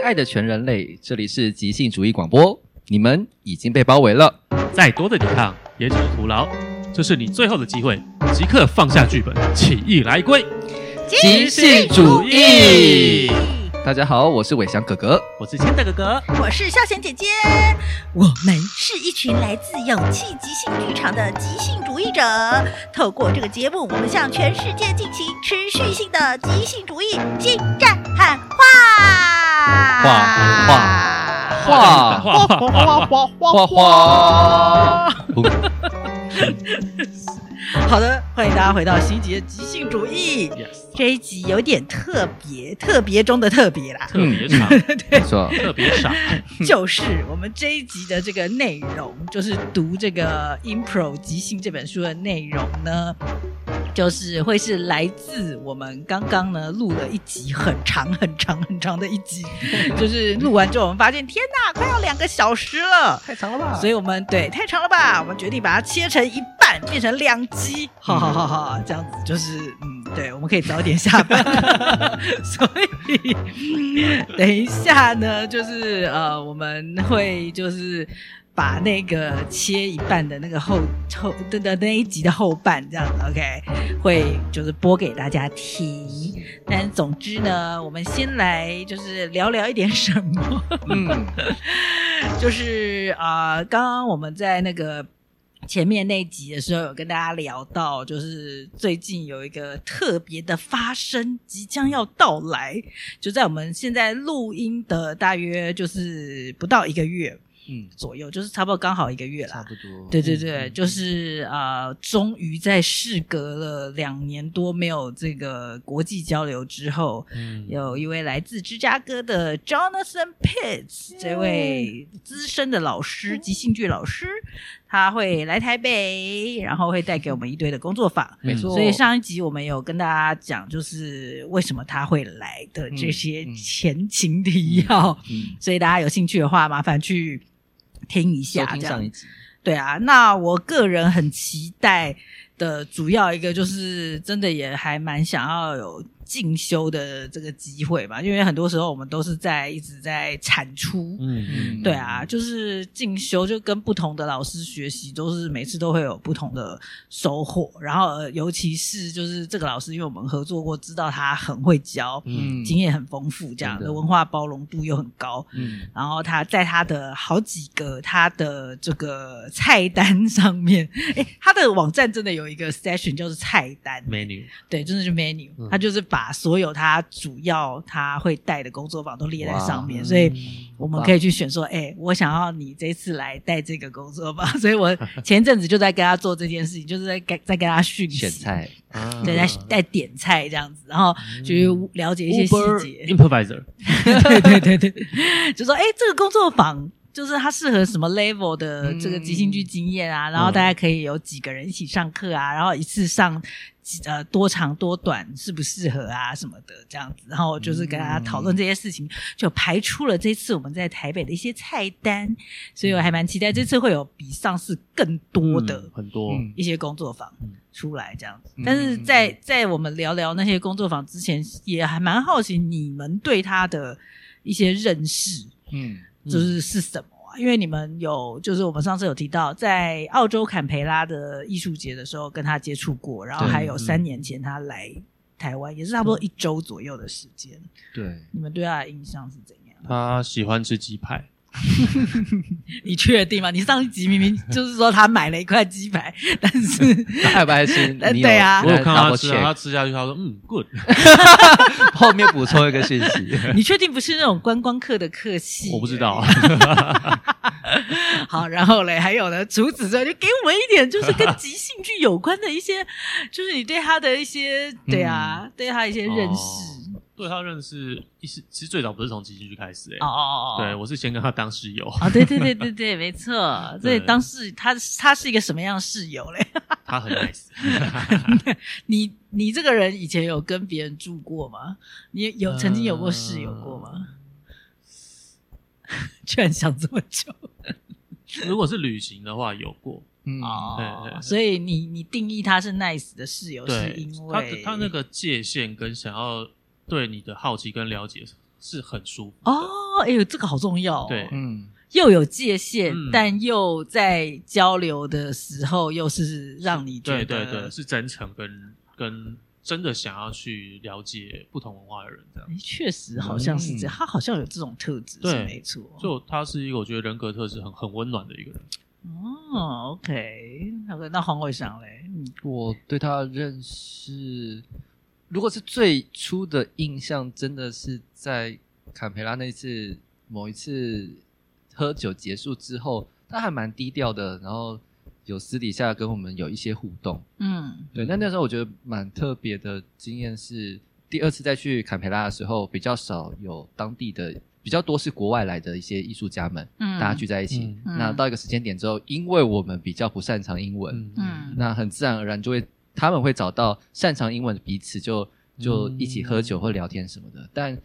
亲爱的全人类，这里是即兴主义广播，你们已经被包围了，再多的抵抗也只是徒劳。这是你最后的机会，即刻放下剧本，起义来归，即兴主义。大家好，我是伟翔哥哥，我是千德哥哥，我是孝贤姐姐。我们是一群来自勇气即兴剧场的即兴主义者。透过这个节目，我们向全世界进行持续性的即兴主义心战喊话。画画画画画画画画画，好的，欢迎大家回到新杰即兴主义。这一集有点特别，特别中的特别啦，特别长，对，错，特别傻。就是我们这一集的这个内容，就是读这个《Impro 即兴》这本书的内容呢，就是会是来自我们刚刚呢录了一集很长、很长、很长的一集，就是录完之后我们发现，天呐，快要两个小时了，太长了吧？所以我们对太长了吧？我们决定把它切成一半，变成两集，好好好好，这样子就是嗯，对，我们可以早点下班，所以等一下呢，就是呃，我们会就是把那个切一半的那个后后的的那一集的后半这样子，OK，会就是播给大家听。但总之呢，我们先来就是聊聊一点什么，嗯，就是啊、呃，刚刚我们在那个。前面那集的时候有跟大家聊到，就是最近有一个特别的发生即将要到来，就在我们现在录音的大约就是不到一个月。嗯，左右就是差不多刚好一个月了，差不多。对对对，嗯、就是呃，终于在事隔了两年多没有这个国际交流之后，嗯，有一位来自芝加哥的 Jonathan Pitts、嗯、这位资深的老师，即兴剧老师，他会来台北，然后会带给我们一堆的工作坊。没错，所以上一集我们有跟大家讲，就是为什么他会来的这些前情提要。嗯，嗯，所以大家有兴趣的话，麻烦去。听一下，这样对啊。那我个人很期待的主要一个就是，真的也还蛮想要有。进修的这个机会吧，因为很多时候我们都是在一直在产出，嗯嗯，对啊，就是进修就跟不同的老师学习，都是每次都会有不同的收获。然后，呃，尤其是就是这个老师，因为我们合作过，知道他很会教，嗯，经验很丰富，这样的文化包容度又很高，嗯。然后他在他的好几个他的这个菜单上面，诶，他的网站真的有一个 session 就是菜单 menu，对，真的是 menu，他就是把。把所有他主要他会带的工作坊都列在上面，所以我们可以去选说，哎、欸，我想要你这次来带这个工作坊，所以我前阵子就在跟他做这件事情，就是在跟在跟他训选菜，对，在在点菜这样子，然后去了解一些细节。Improviser，对对对对，就说，哎、欸，这个工作坊就是他适合什么 level 的这个即兴剧经验啊，然后大家可以有几个人一起上课啊，然后一次上。呃，多长多短适不适合啊，什么的这样子，然后就是跟大家讨论这些事情，嗯、就排出了这次我们在台北的一些菜单，所以我还蛮期待这次会有比上次更多的、嗯、很多一些工作坊出来这样子。嗯、但是在在我们聊聊那些工作坊之前，也还蛮好奇你们对他的一些认识，嗯，就是是什么？因为你们有，就是我们上次有提到，在澳洲坎培拉的艺术节的时候跟他接触过，然后还有三年前他来台湾，也是差不多一周左右的时间。对，你们对他的印象是怎样？他喜欢吃鸡排。你确定吗？你上一集明明就是说他买了一块鸡排，但是他爱不爱吃？对啊，我有看到他吃，他吃下去，他说嗯，good。后面补充一个信息，你确定不是那种观光客的客气？我不知道。好，然后嘞，还有呢，除此之外，就给我们一点，就是跟即兴剧有关的一些，就是你对他的一些，对啊，嗯、对他一些认识。哦对他认识，其实其实最早不是从基金去开始诶、欸。哦哦哦，对我是先跟他当室友。哦，对对对对对，没错。所以当室他他是一个什么样的室友嘞？他很 nice。你你这个人以前有跟别人住过吗？你有曾经有过室友过吗？呃、居然想这么久。如果是旅行的话，有过。嗯哦，对对。所以你你定义他是 nice 的室友，是因为他他那个界限跟想要。对你的好奇跟了解是很舒服哦。哎呦，这个好重要、哦。对，嗯，又有界限，嗯、但又在交流的时候，又是让你觉得对对对，是真诚跟跟真的想要去了解不同文化的人，这样。确实好像是这样，嗯、他好像有这种特质，对是没错。就他是一个我觉得人格特质很很温暖的一个人。哦，OK，那个那黄伟翔嘞，我对他认识，如果是最初的印象，真的是在坎培拉那次某一次喝酒结束之后，他还蛮低调的，然后有私底下跟我们有一些互动。嗯，对，那那时候我觉得蛮特别的经验是，第二次再去坎培拉的时候，比较少有当地的。比较多是国外来的一些艺术家们，嗯，大家聚在一起。嗯、那到一个时间点之后，因为我们比较不擅长英文，嗯，那很自然而然就会他们会找到擅长英文的彼此就，就就一起喝酒或聊天什么的。嗯、但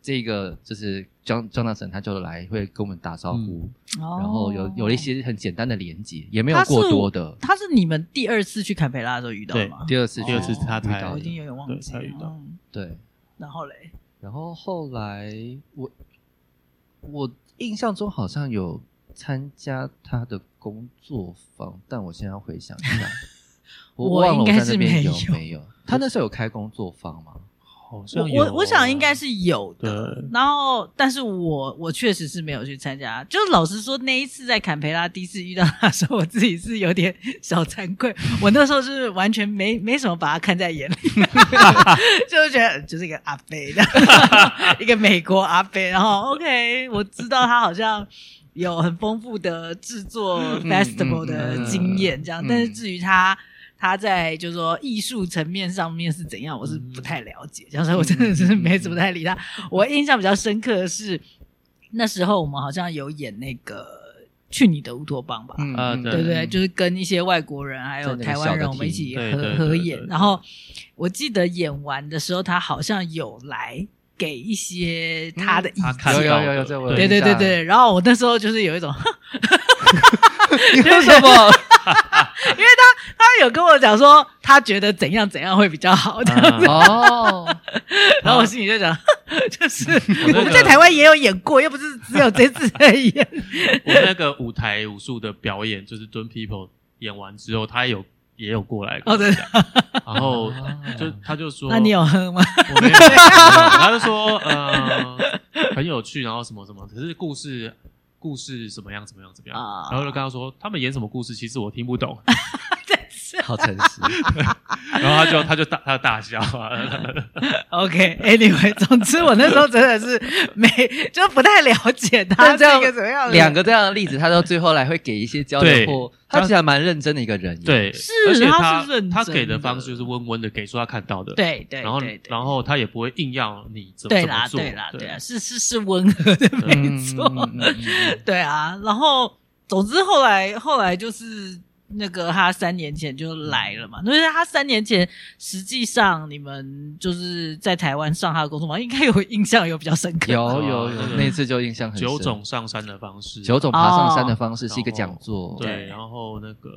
这个就是 John Jonathan 他就来会跟我们打招呼，嗯、然后有有了一些很简单的连接，也没有过多的。他是你们第二次去坎培拉的时候遇到的吗？第二次，第二次他才我已经有点忘记了。对，然后嘞，然后后来我。我印象中好像有参加他的工作坊，但我现在要回想一下，我忘了我在那边有没有。他那时候有开工作坊吗？好像有，我我想应该是有的。然后，但是我我确实是没有去参加。就是老实说，那一次在坎培拉第一次遇到他的时候，我自己是有点 小惭愧。我那时候是完全没没什么把他看在眼里，就是觉得就是一个阿飞的，一个美国阿飞。然后 OK，我知道他好像有很丰富的制作 festival 的经验，这样。但是至于他。他在就是说艺术层面上面是怎样，我是不太了解，所以、嗯、我真的是没怎么太理他。嗯、我印象比较深刻的是那时候我们好像有演那个《去你的乌托邦》吧，嗯、对不对，对？就是跟一些外国人还有台湾人我们一起合合演。然后我记得演完的时候，他好像有来给一些他的意见，有有有有，对对对对。然后我那时候就是有一种 你为什么？他有跟我讲说，他觉得怎样怎样会比较好的 哦，然后我心里就想，就是我们在台湾也有演过，又不是只有这次在演。我那个舞台武术的表演，就是蹲 people 演完之后，他有也有过来哦，对，然后就他就说，那你有喝吗？我没有，他就说呃很有趣，然后什么什么，可是故事。故事怎么样？怎么样？怎么样？然后就跟他说，他们演什么故事，其实我听不懂。好诚实。然后他就他就大他就大笑。OK，Anyway，总之我那时候真的是没就不太了解他这个怎么样。两个这样的例子，他到最后来会给一些交流或他其实还蛮认真的一个人。对，是，而且他他给的方式就是温温的给出他看到的。对对。然后然后他也不会硬要你怎么做。对啦对啦对啊，是是是温和的没错。对啊，然后总之后来后来就是那个他三年前就来了嘛，因为他三年前实际上你们就是在台湾上他的工作坊，应该有印象有比较深刻。有有有，那次就印象很深。九种上山的方式，九种爬上山的方式是一个讲座。对，然后那个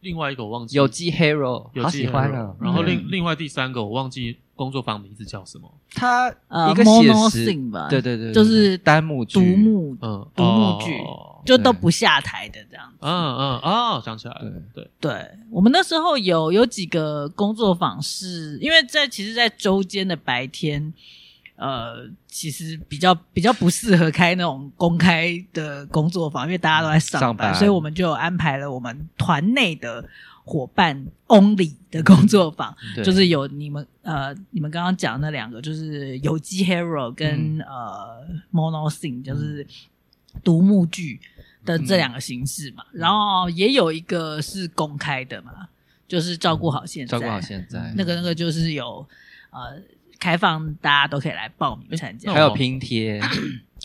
另外一个我忘记有机 hero，好喜欢啊。然后另另外第三个我忘记。工作坊名字叫什么？他一个写实吧，对对对，就是单幕剧、独幕，嗯，独幕剧就都不下台的这样子。嗯嗯哦，想起来了，对对，我们那时候有有几个工作坊是因为在其实，在周间的白天，呃，其实比较比较不适合开那种公开的工作坊，因为大家都在上班，所以我们就安排了我们团内的。伙伴 only 的工作坊，嗯、就是有你们呃，你们刚刚讲那两个，就是有机 hero 跟、嗯、呃 mono sing，就是独幕剧的这两个形式嘛。嗯、然后也有一个是公开的嘛，就是照顾好现在，照顾好现在，那个那个就是有呃开放，大家都可以来报名参加，还有拼贴。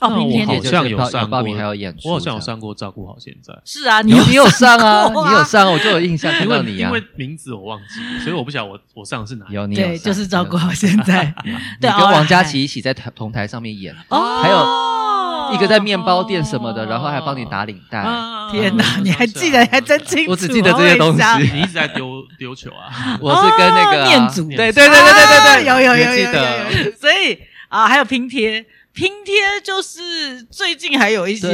哦，明天好像有上过，还有演出。我好像有上过，照顾好现在。是啊，你你有上啊，你有上，我就有印象看到你啊。因为名字我忘记，所以我不晓得我我上的是哪。有你对，就是照顾好现在。对，跟王佳琪一起在台同台上面演，还有一个在面包店什么的，然后还帮你打领带。天哪，你还记得还真清楚。我只记得这些东西。你一直在丢丢球啊？我是跟那个念祖。对对对对对对对，有有有有有。所以啊，还有拼贴。拼贴就是最近还有一些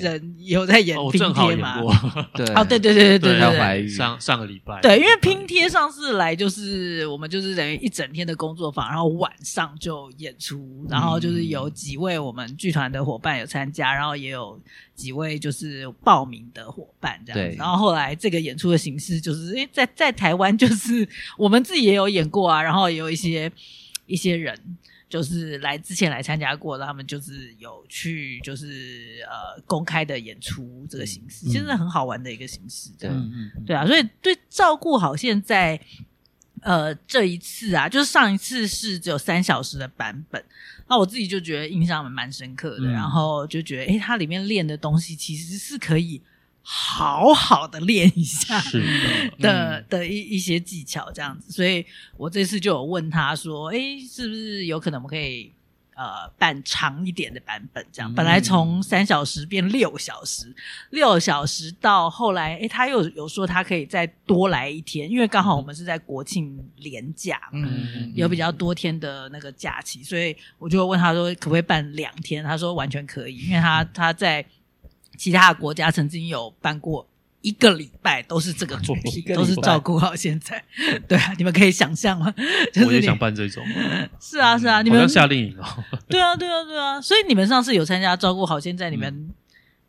人有在演拼贴嘛？对，哦，对对对对对对，上上个礼拜，对，因为拼贴上次来就是我们就是等于一整天的工作坊，然后晚上就演出，然后就是有几位我们剧团的伙伴有参加，然后也有几位就是报名的伙伴这样子，然后后来这个演出的形式就是，诶，在在台湾就是我们自己也有演过啊，然后也有一些一些人。就是来之前来参加过的，他们就是有去，就是呃公开的演出这个形式，其实很好玩的一个形式。对，嗯嗯，对啊，所以对照顾好现在，呃，这一次啊，就是上一次是只有三小时的版本，那我自己就觉得印象蛮深刻的，嗯、然后就觉得，诶，它里面练的东西其实是可以。好好的练一下的的、嗯、的一一些技巧这样子，所以我这次就有问他说：“诶，是不是有可能我们可以呃办长一点的版本？这样、嗯、本来从三小时变六小时，六小时到后来，诶，他又有说他可以再多来一天，因为刚好我们是在国庆连假，嗯、有比较多天的那个假期，所以我就问他说可不可以办两天？他说完全可以，因为他他在。其他的国家曾经有办过一个礼拜，都是这个主题，都是照顾好现在。对啊，你们可以想象吗？就是、我也想办这种。是啊，是啊，你们要夏令营哦。对啊，对啊，对啊。所以你们上次有参加照顾好现在，你们、嗯、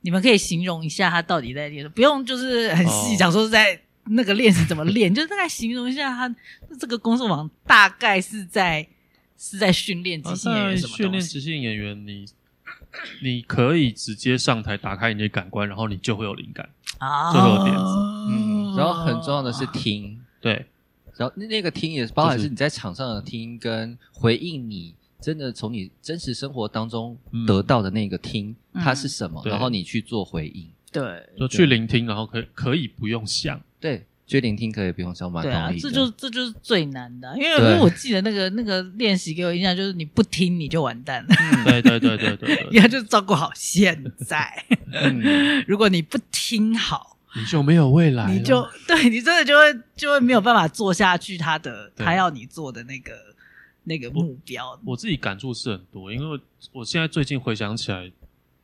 你们可以形容一下他到底在练，不用就是很细讲说在那个练是怎么练，就是大概形容一下他这个工作坊大概是在是在训练即兴演员什么？训练即兴演员你。你可以直接上台，打开你的感官，然后你就会有灵感，啊，就会有点子。嗯，然后很重要的是听，对，然后那那个听也包含是你在场上的听，跟回应你真的从你真实生活当中得到的那个听，它是什么，然后你去做回应，对，就去聆听，然后可以可以不用想，对。去聆听可以不用想蛮对啊，这就这就是最难的，因为因为我记得那个那个练习给我印象就是你不听你就完蛋了。对对对对对，你要就照顾好现在。如果你不听好，你就没有未来。你就对你真的就会就会没有办法做下去他的他要你做的那个那个目标。我，我自己感触是很多，因为我现在最近回想起来，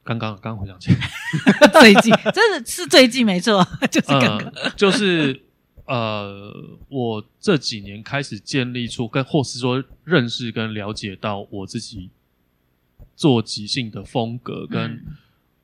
刚刚刚回想起来，最近真的是最近没错，就是刚刚就是。呃，我这几年开始建立出跟或是说认识跟了解到我自己做即兴的风格跟、嗯、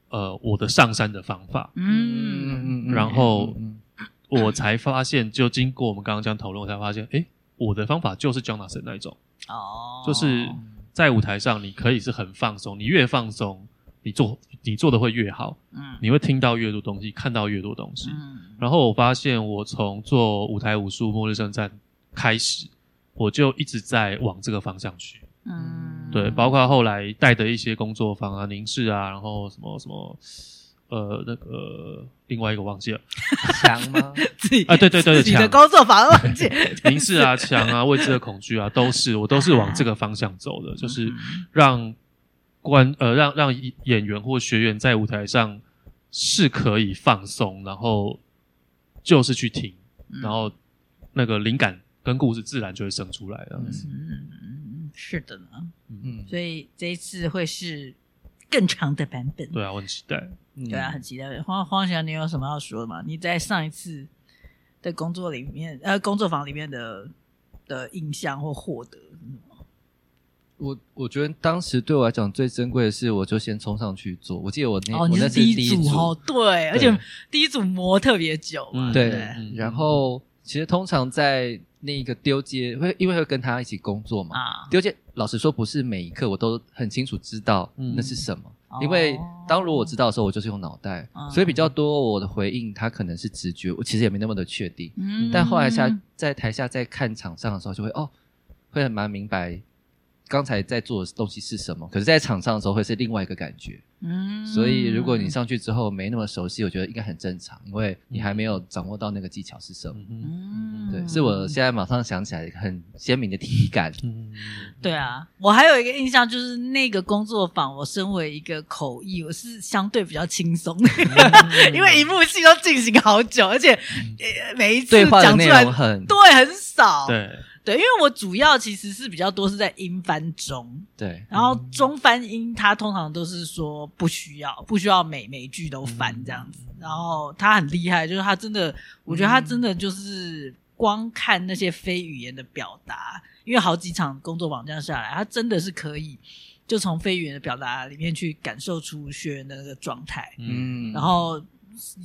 呃我的上山的方法，嗯，嗯然后、嗯、我才发现，就经过我们刚刚这样讨论，我才发现，诶，我的方法就是 Jonathan 那一种，哦，就是在舞台上你可以是很放松，你越放松。你做你做的会越好，嗯，你会听到越多东西，看到越多东西，嗯。然后我发现，我从做舞台武术《末日圣战》开始，我就一直在往这个方向去，嗯，对，包括后来带的一些工作坊啊、凝视啊，然后什么什么，呃，那个另外一个忘记了，墙吗？自己啊，对对对，你的工作坊忘记 凝视啊、墙啊、未知的恐惧啊，都是我都是往这个方向走的，就是让。关呃，让让演员或学员在舞台上是可以放松，然后就是去听，嗯、然后那个灵感跟故事自然就会生出来了。嗯，是的呢。嗯，所以这一次会是更长的版本。对啊，我很期待。对啊，很期待。黄黄翔，你有什么要说的吗？你在上一次的工作里面，呃，工作坊里面的的印象或获得？我我觉得当时对我来讲最珍贵的是，我就先冲上去做。我记得我那哦，我那是第一组哦，对，对，而且第一组磨特别久嘛，对。对嗯、然后其实通常在那个丢接会，因为会跟他一起工作嘛，啊，丢接老实说不是每一刻我都很清楚知道那是什么，嗯、因为当如果我知道的时候，我就是用脑袋，哦、所以比较多我的回应他可能是直觉，我其实也没那么的确定。嗯，但后来下在台下在看场上的时候，就会哦，会很蛮明白。刚才在做的东西是什么？可是，在场上的时候会是另外一个感觉。嗯，所以如果你上去之后没那么熟悉，我觉得应该很正常，因为你还没有掌握到那个技巧是什么。嗯，对，是我现在马上想起来一个很鲜明的体感。嗯，对啊，我还有一个印象就是那个工作坊，我身为一个口译，我是相对比较轻松 因为一幕戏都进行好久，而且每一次讲出来很对很少。对。对，因为我主要其实是比较多是在英翻中，对，然后中翻英，他通常都是说不需要，不需要每每句都翻这样子。嗯、然后他很厉害，就是他真的，我觉得他真的就是光看那些非语言的表达，因为好几场工作坊这样下来，他真的是可以就从非语言的表达里面去感受出学员的那个状态，嗯，然后。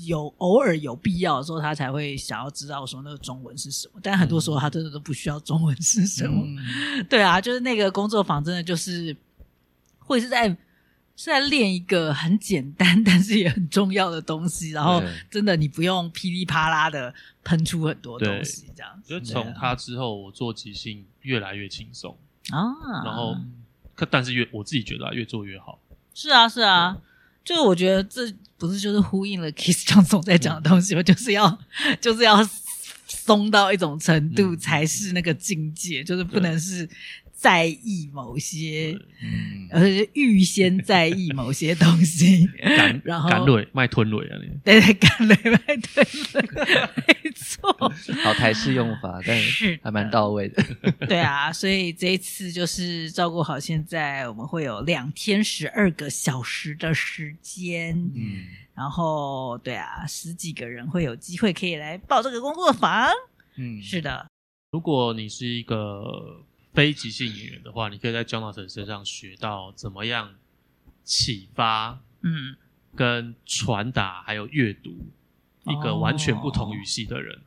有偶尔有必要的时候，他才会想要知道说那个中文是什么。但很多时候，他真的都不需要中文是什么。嗯、对啊，就是那个工作坊，真的就是会是在是在练一个很简单但是也很重要的东西。然后，真的你不用噼里啪啦的喷出很多东西，这样。就从他之后，我做即兴越来越轻松啊。然后，可但是越我自己觉得、啊、越做越好。是啊，是啊。就我觉得这不是就是呼应了 Keith Johnson 在讲的东西吗？嗯、就是要就是要松到一种程度才是那个境界，嗯、就是不能是。在意某些，嗯，而且预先在意某些东西，然后干蕊卖吞蕊啊，对对，干蕊卖吞蕊，没错，好台式用法，但是还蛮到位的，对啊，所以这一次就是照顾好，现在我们会有两天十二个小时的时间，嗯，然后对啊，十几个人会有机会可以来报这个工作坊，嗯，是的，如果你是一个。非即兴演员的话，你可以在 Jonathan 身上学到怎么样启发，嗯，跟传达，还有阅读一个完全不同语系的人，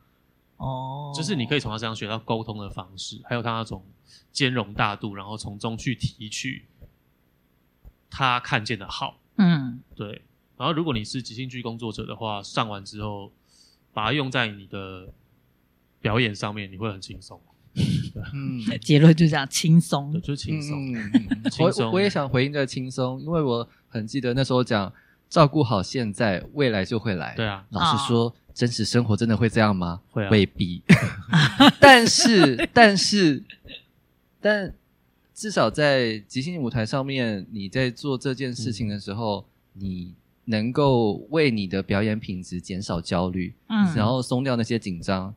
哦，就是你可以从他身上学到沟通的方式，还有他那种兼容大度，然后从中去提取他看见的好，嗯，对。然后如果你是即兴剧工作者的话，上完之后把它用在你的表演上面，你会很轻松。嗯，结论就这样，轻松，就轻松。嗯，我我也想回应这个轻松，因为我很记得那时候讲照顾好现在，未来就会来。对啊，老实说，真实生活真的会这样吗？会啊，未必。但是，但是，但至少在即兴舞台上面，你在做这件事情的时候，你能够为你的表演品质减少焦虑，嗯，然后松掉那些紧张。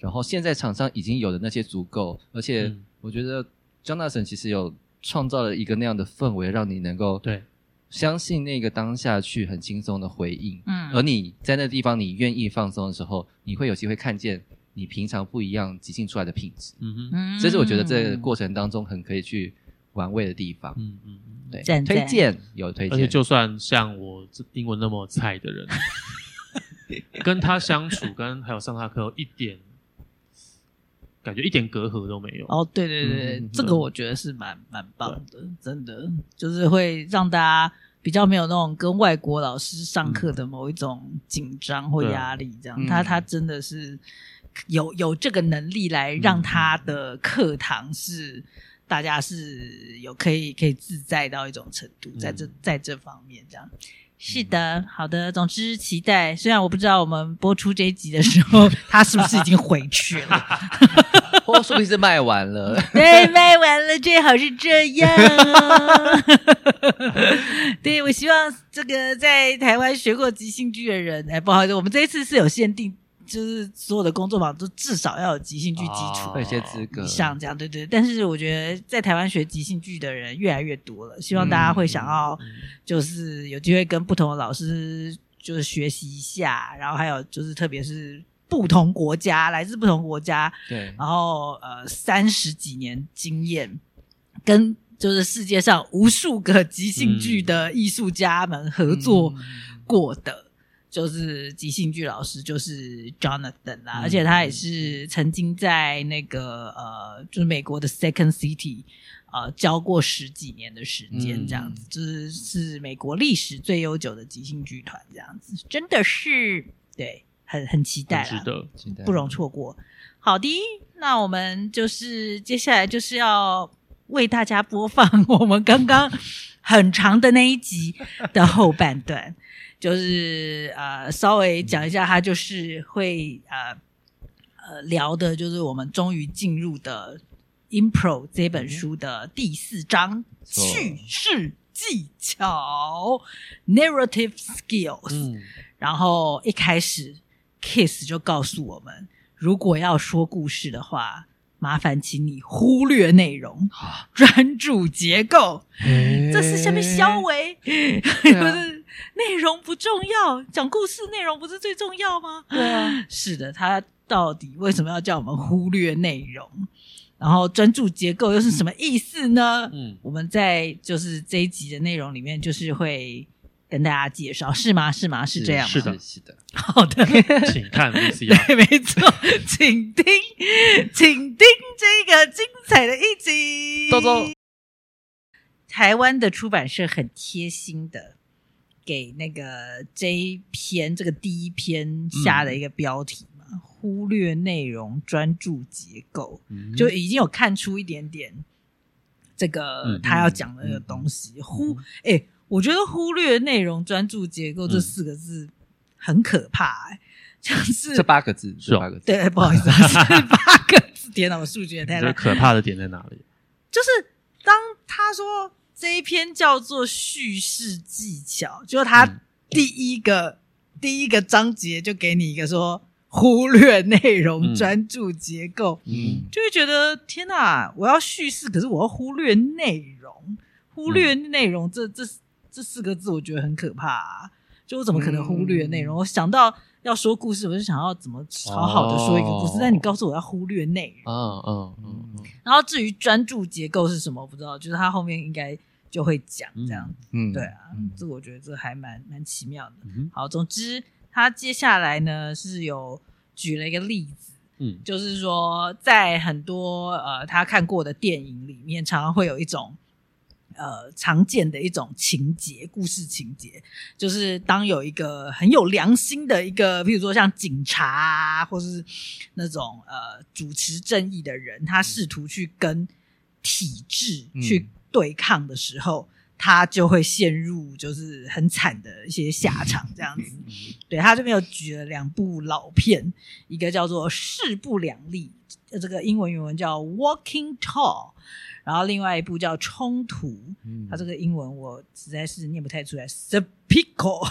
然后现在场上已经有的那些足够，而且我觉得 Jonathan 其实有创造了一个那样的氛围，让你能够对相信那个当下去很轻松的回应。嗯，而你在那地方你愿意放松的时候，你会有机会看见你平常不一样即兴出来的品质。嗯哼，这是我觉得这个过程当中很可以去玩味的地方。嗯嗯，对，推荐有推荐，而且就算像我这英文那么菜的人，跟他相处，跟还有上他课一点。感觉一点隔阂都没有。哦，对对对，嗯、这个我觉得是蛮蛮棒的，真的。就是会让大家比较没有那种跟外国老师上课的某一种紧张或压力，这样、嗯、他他真的是有有这个能力来让他的课堂是大家是有可以可以自在到一种程度，在这在这方面这样。是的，好的。总之期待，虽然我不知道我们播出这一集的时候，他是不是已经回去了，或说不定是卖完了。对，卖完了，最好是这样哦。对，我希望这个在台湾学过即兴剧的人，哎，不好意思，我们这一次是有限定。就是所有的工作坊都至少要有即兴剧基础，有些资格，像这样，对对。但是我觉得在台湾学即兴剧的人越来越多了，希望大家会想要，就是有机会跟不同的老师就是学习一下，然后还有就是特别是不同国家，来自不同国家，对，然后呃三十几年经验，跟就是世界上无数个即兴剧的艺术家们合作过的。就是即兴剧老师，就是 Jonathan 啦，嗯、而且他也是曾经在那个呃，就是美国的 Second City 呃教过十几年的时间，这样子，嗯、就是是美国历史最悠久的即兴剧团，这样子，真的是对，很很期待啦，值得，不容错过。好的，那我们就是接下来就是要为大家播放 我们刚刚很长的那一集的后半段。就是呃，稍微讲一下，他就是会呃呃聊的，就是我们终于进入的《Impro》这本书的第四章叙事技巧 （Narrative Skills）。嗯，然后一开始，Keith 就告诉我们，如果要说故事的话，麻烦请你忽略内容，专注结构。欸、这是下面肖维，不、啊、是 内容不重要，讲故事内容不是最重要吗？对啊，是的，他到底为什么要叫我们忽略内容？然后专注结构又是什么意思呢？嗯，我们在就是这一集的内容里面，就是会跟大家介绍，是吗？是吗？是这样吗？是的，是的。好的，请看 VCR。对，没错，请听，请听这个精彩的一集。豆豆，台湾的出版社很贴心的给那个这一篇这个第一篇下的一个标题。嗯忽略内容，专注结构，嗯、就已经有看出一点点这个他要讲的那个东西。嗯、忽，哎、欸，我觉得忽略内容，专注结构这四个字很可怕、欸，哎，像是这八个字，是八个字，对，不好意思，是八个字。天哪，我数学也太烂。可怕的点在哪里？就是当他说这一篇叫做叙事技巧，就是他第一个、嗯、第一个章节就给你一个说。忽略内容，专注结构，嗯，就会觉得天哪！我要叙事，可是我要忽略内容，忽略内容，这这这四个字，我觉得很可怕啊。就我怎么可能忽略内容？我想到要说故事，我就想要怎么好好的说一个故事。但你告诉我要忽略内容，嗯嗯嗯。然后至于专注结构是什么，我不知道。就是他后面应该就会讲这样子。嗯，对啊，这我觉得这还蛮蛮奇妙的。好，总之。他接下来呢是有举了一个例子，嗯，就是说在很多呃他看过的电影里面，常常会有一种呃常见的一种情节，故事情节，就是当有一个很有良心的一个，譬如说像警察啊，或是那种呃主持正义的人，他试图去跟体制去对抗的时候。嗯他就会陷入就是很惨的一些下场，这样子。对，他这边有举了两部老片，一个叫做《势不两立》，这个英文原文叫《Walking Tall》，然后另外一部叫《冲突》，他这个英文我实在是念不太出来。Serpico，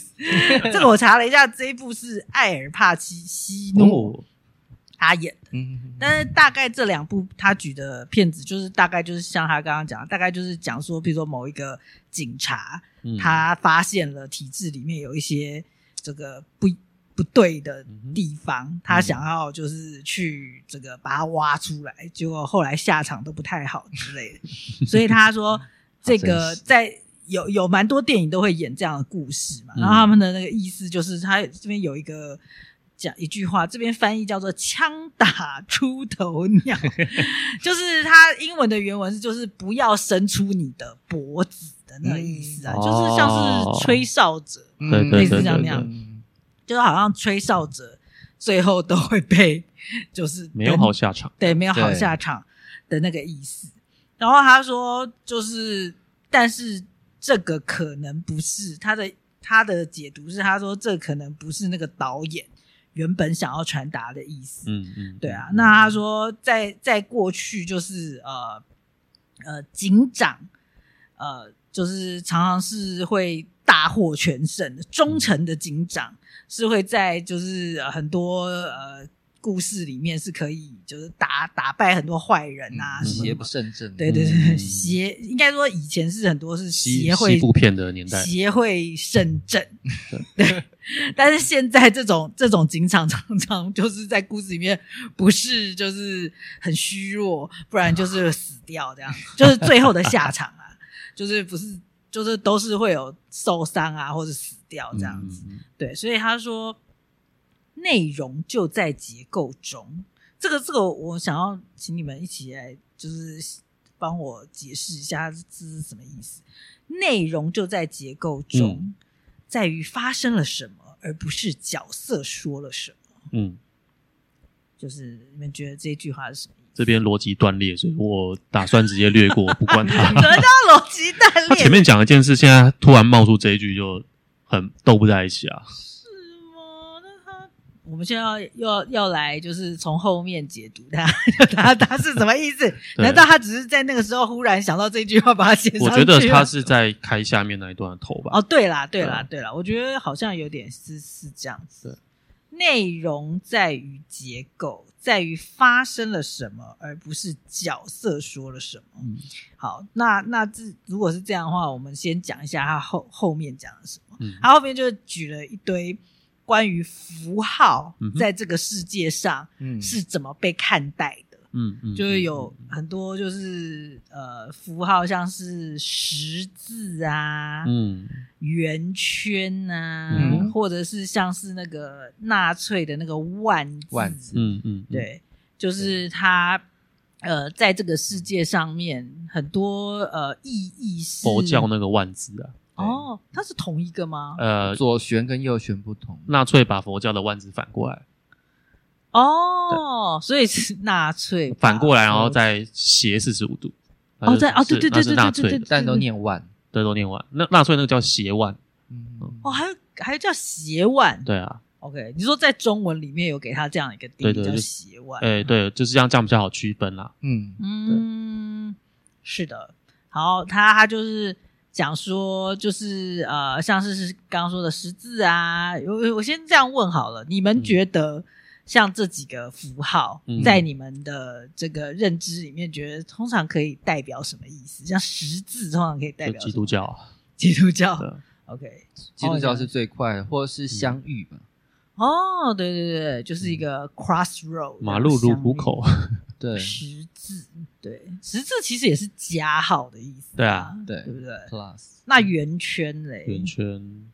这个我查了一下，这一部是艾尔帕西诺。哦他演的，但是大概这两部他举的片子，就是大概就是像他刚刚讲的，大概就是讲说，比如说某一个警察，他发现了体制里面有一些这个不不对的地方，他想要就是去这个把它挖出来，结果后来下场都不太好之类的。所以他说，这个在有有蛮多电影都会演这样的故事嘛，然后他们的那个意思就是，他这边有一个。讲一句话，这边翻译叫做“枪打出头鸟”，就是它英文的原文是就是不要伸出你的脖子的那个意思啊，嗯、就是像是吹哨者，嗯、类似这样那样，就是好像吹哨者最后都会被就是没有好下场，对，没有好下场的那个意思。然后他说，就是但是这个可能不是他的他的解读是，他说这可能不是那个导演。原本想要传达的意思，嗯嗯，对啊。那他说在，在在过去，就是呃呃，警长，呃，就是常常是会大获全胜的，忠诚的警长是会在就是、呃、很多呃。故事里面是可以，就是打打败很多坏人啊，邪不胜正。对对对，邪应该说以前是很多是邪会西部片的年代，邪会胜正。对，但是现在这种这种警长常常就是在故事里面不是就是很虚弱，不然就是死掉这样，就是最后的下场啊，就是不是就是都是会有受伤啊或者死掉这样子。对，所以他说。内容就在结构中，这个这个，我想要请你们一起来，就是帮我解释一下这是什么意思。内容就在结构中，嗯、在于发生了什么，而不是角色说了什么。嗯，就是你们觉得这句话是什么？这边逻辑断裂，所以我打算直接略过，不管它。什么叫逻辑断裂？他前面讲了一件事，现在突然冒出这一句，就很斗不在一起啊。我们现在要要要来，就是从后面解读他，他他是什么意思？难道他只是在那个时候忽然想到这句话，把它写上去？我觉得他是在开下面那一段的头吧。哦，对啦，对啦，对啦，我觉得好像有点是是这样子。内容在于结构，在于发生了什么，而不是角色说了什么。嗯，好，那那这如果是这样的话，我们先讲一下他后后面讲了什么。嗯，他后面就举了一堆关于符号在这个世界上是怎么被看待的。嗯嗯，就是有很多就是呃符号，像是十字啊，嗯，圆圈啊，嗯，或者是像是那个纳粹的那个万字，万字，嗯嗯，对，就是它呃在这个世界上面很多呃意义是佛教那个万字啊，哦，它是同一个吗？呃，左旋跟右旋不同，纳粹把佛教的万字反过来。哦，所以是纳粹反过来，然后再斜四十五度。哦，在哦，对对对对对对对，但都念万，对，都念万。那纳粹那个叫斜万。嗯，哦，还有还有叫斜万。对啊。OK，你说在中文里面有给他这样一个定义叫斜万。哎，对，就是这样，这样比较好区分啦。嗯嗯，是的。好，他他就是讲说，就是呃，像是是刚刚说的十字啊。我我先这样问好了，你们觉得？像这几个符号，在你们的这个认知里面，觉得通常可以代表什么意思？像十字，通常可以代表 基督教。基督教，OK，基督教是最快，或者是相遇吧？哦，对对对，就是一个 crossroad，马路如虎口。对，十字，对，十字其实也是加号的意思。对啊，对，对不对？Plus，那圆圈嘞？圆圈。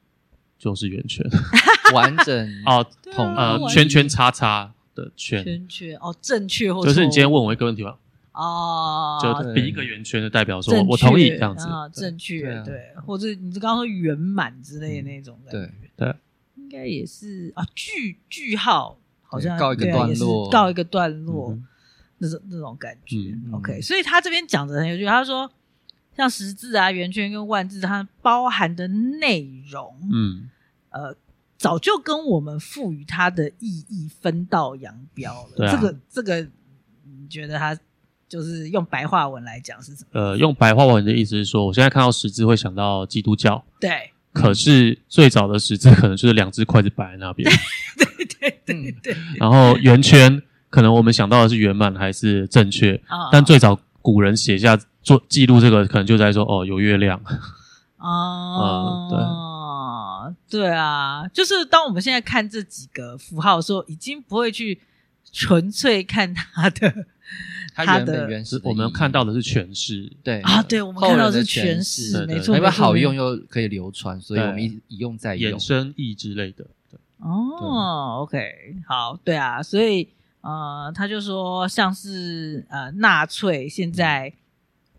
就是圆圈，完整哦，同呃圈圈叉叉的圈，圈圈哦，正确或就是你今天问我一个问题吧，哦，就比一个圆圈的代表说，我同意这样子，正确对，或者你刚刚说圆满之类的那种感觉，对，应该也是啊，句句号好像告一个段落，告一个段落，那种那种感觉，OK，所以他这边讲的很有趣，他说。像十字啊、圆圈跟万字，它包含的内容，嗯，呃，早就跟我们赋予它的意义分道扬镳了。这个这个，你觉得他就是用白话文来讲是什么？呃，用白话文的意思是说，我现在看到十字会想到基督教，对。可是最早的十字可能就是两只筷子摆在那边，对对对对、嗯。然后圆圈可能我们想到的是圆满还是正确，哦、但最早古人写下。做记录这个可能就在说哦，有月亮。哦、嗯，对。对啊，就是当我们现在看这几个符号的时候，已经不会去纯粹看它的它的原始，我们看到的是诠释，对。啊，对我们看到的是诠释，没错，因为好用又可以流传，所以我们一一用再用，衍生义之类的。哦，OK，好，对啊，所以呃，他就说像是呃纳粹现在。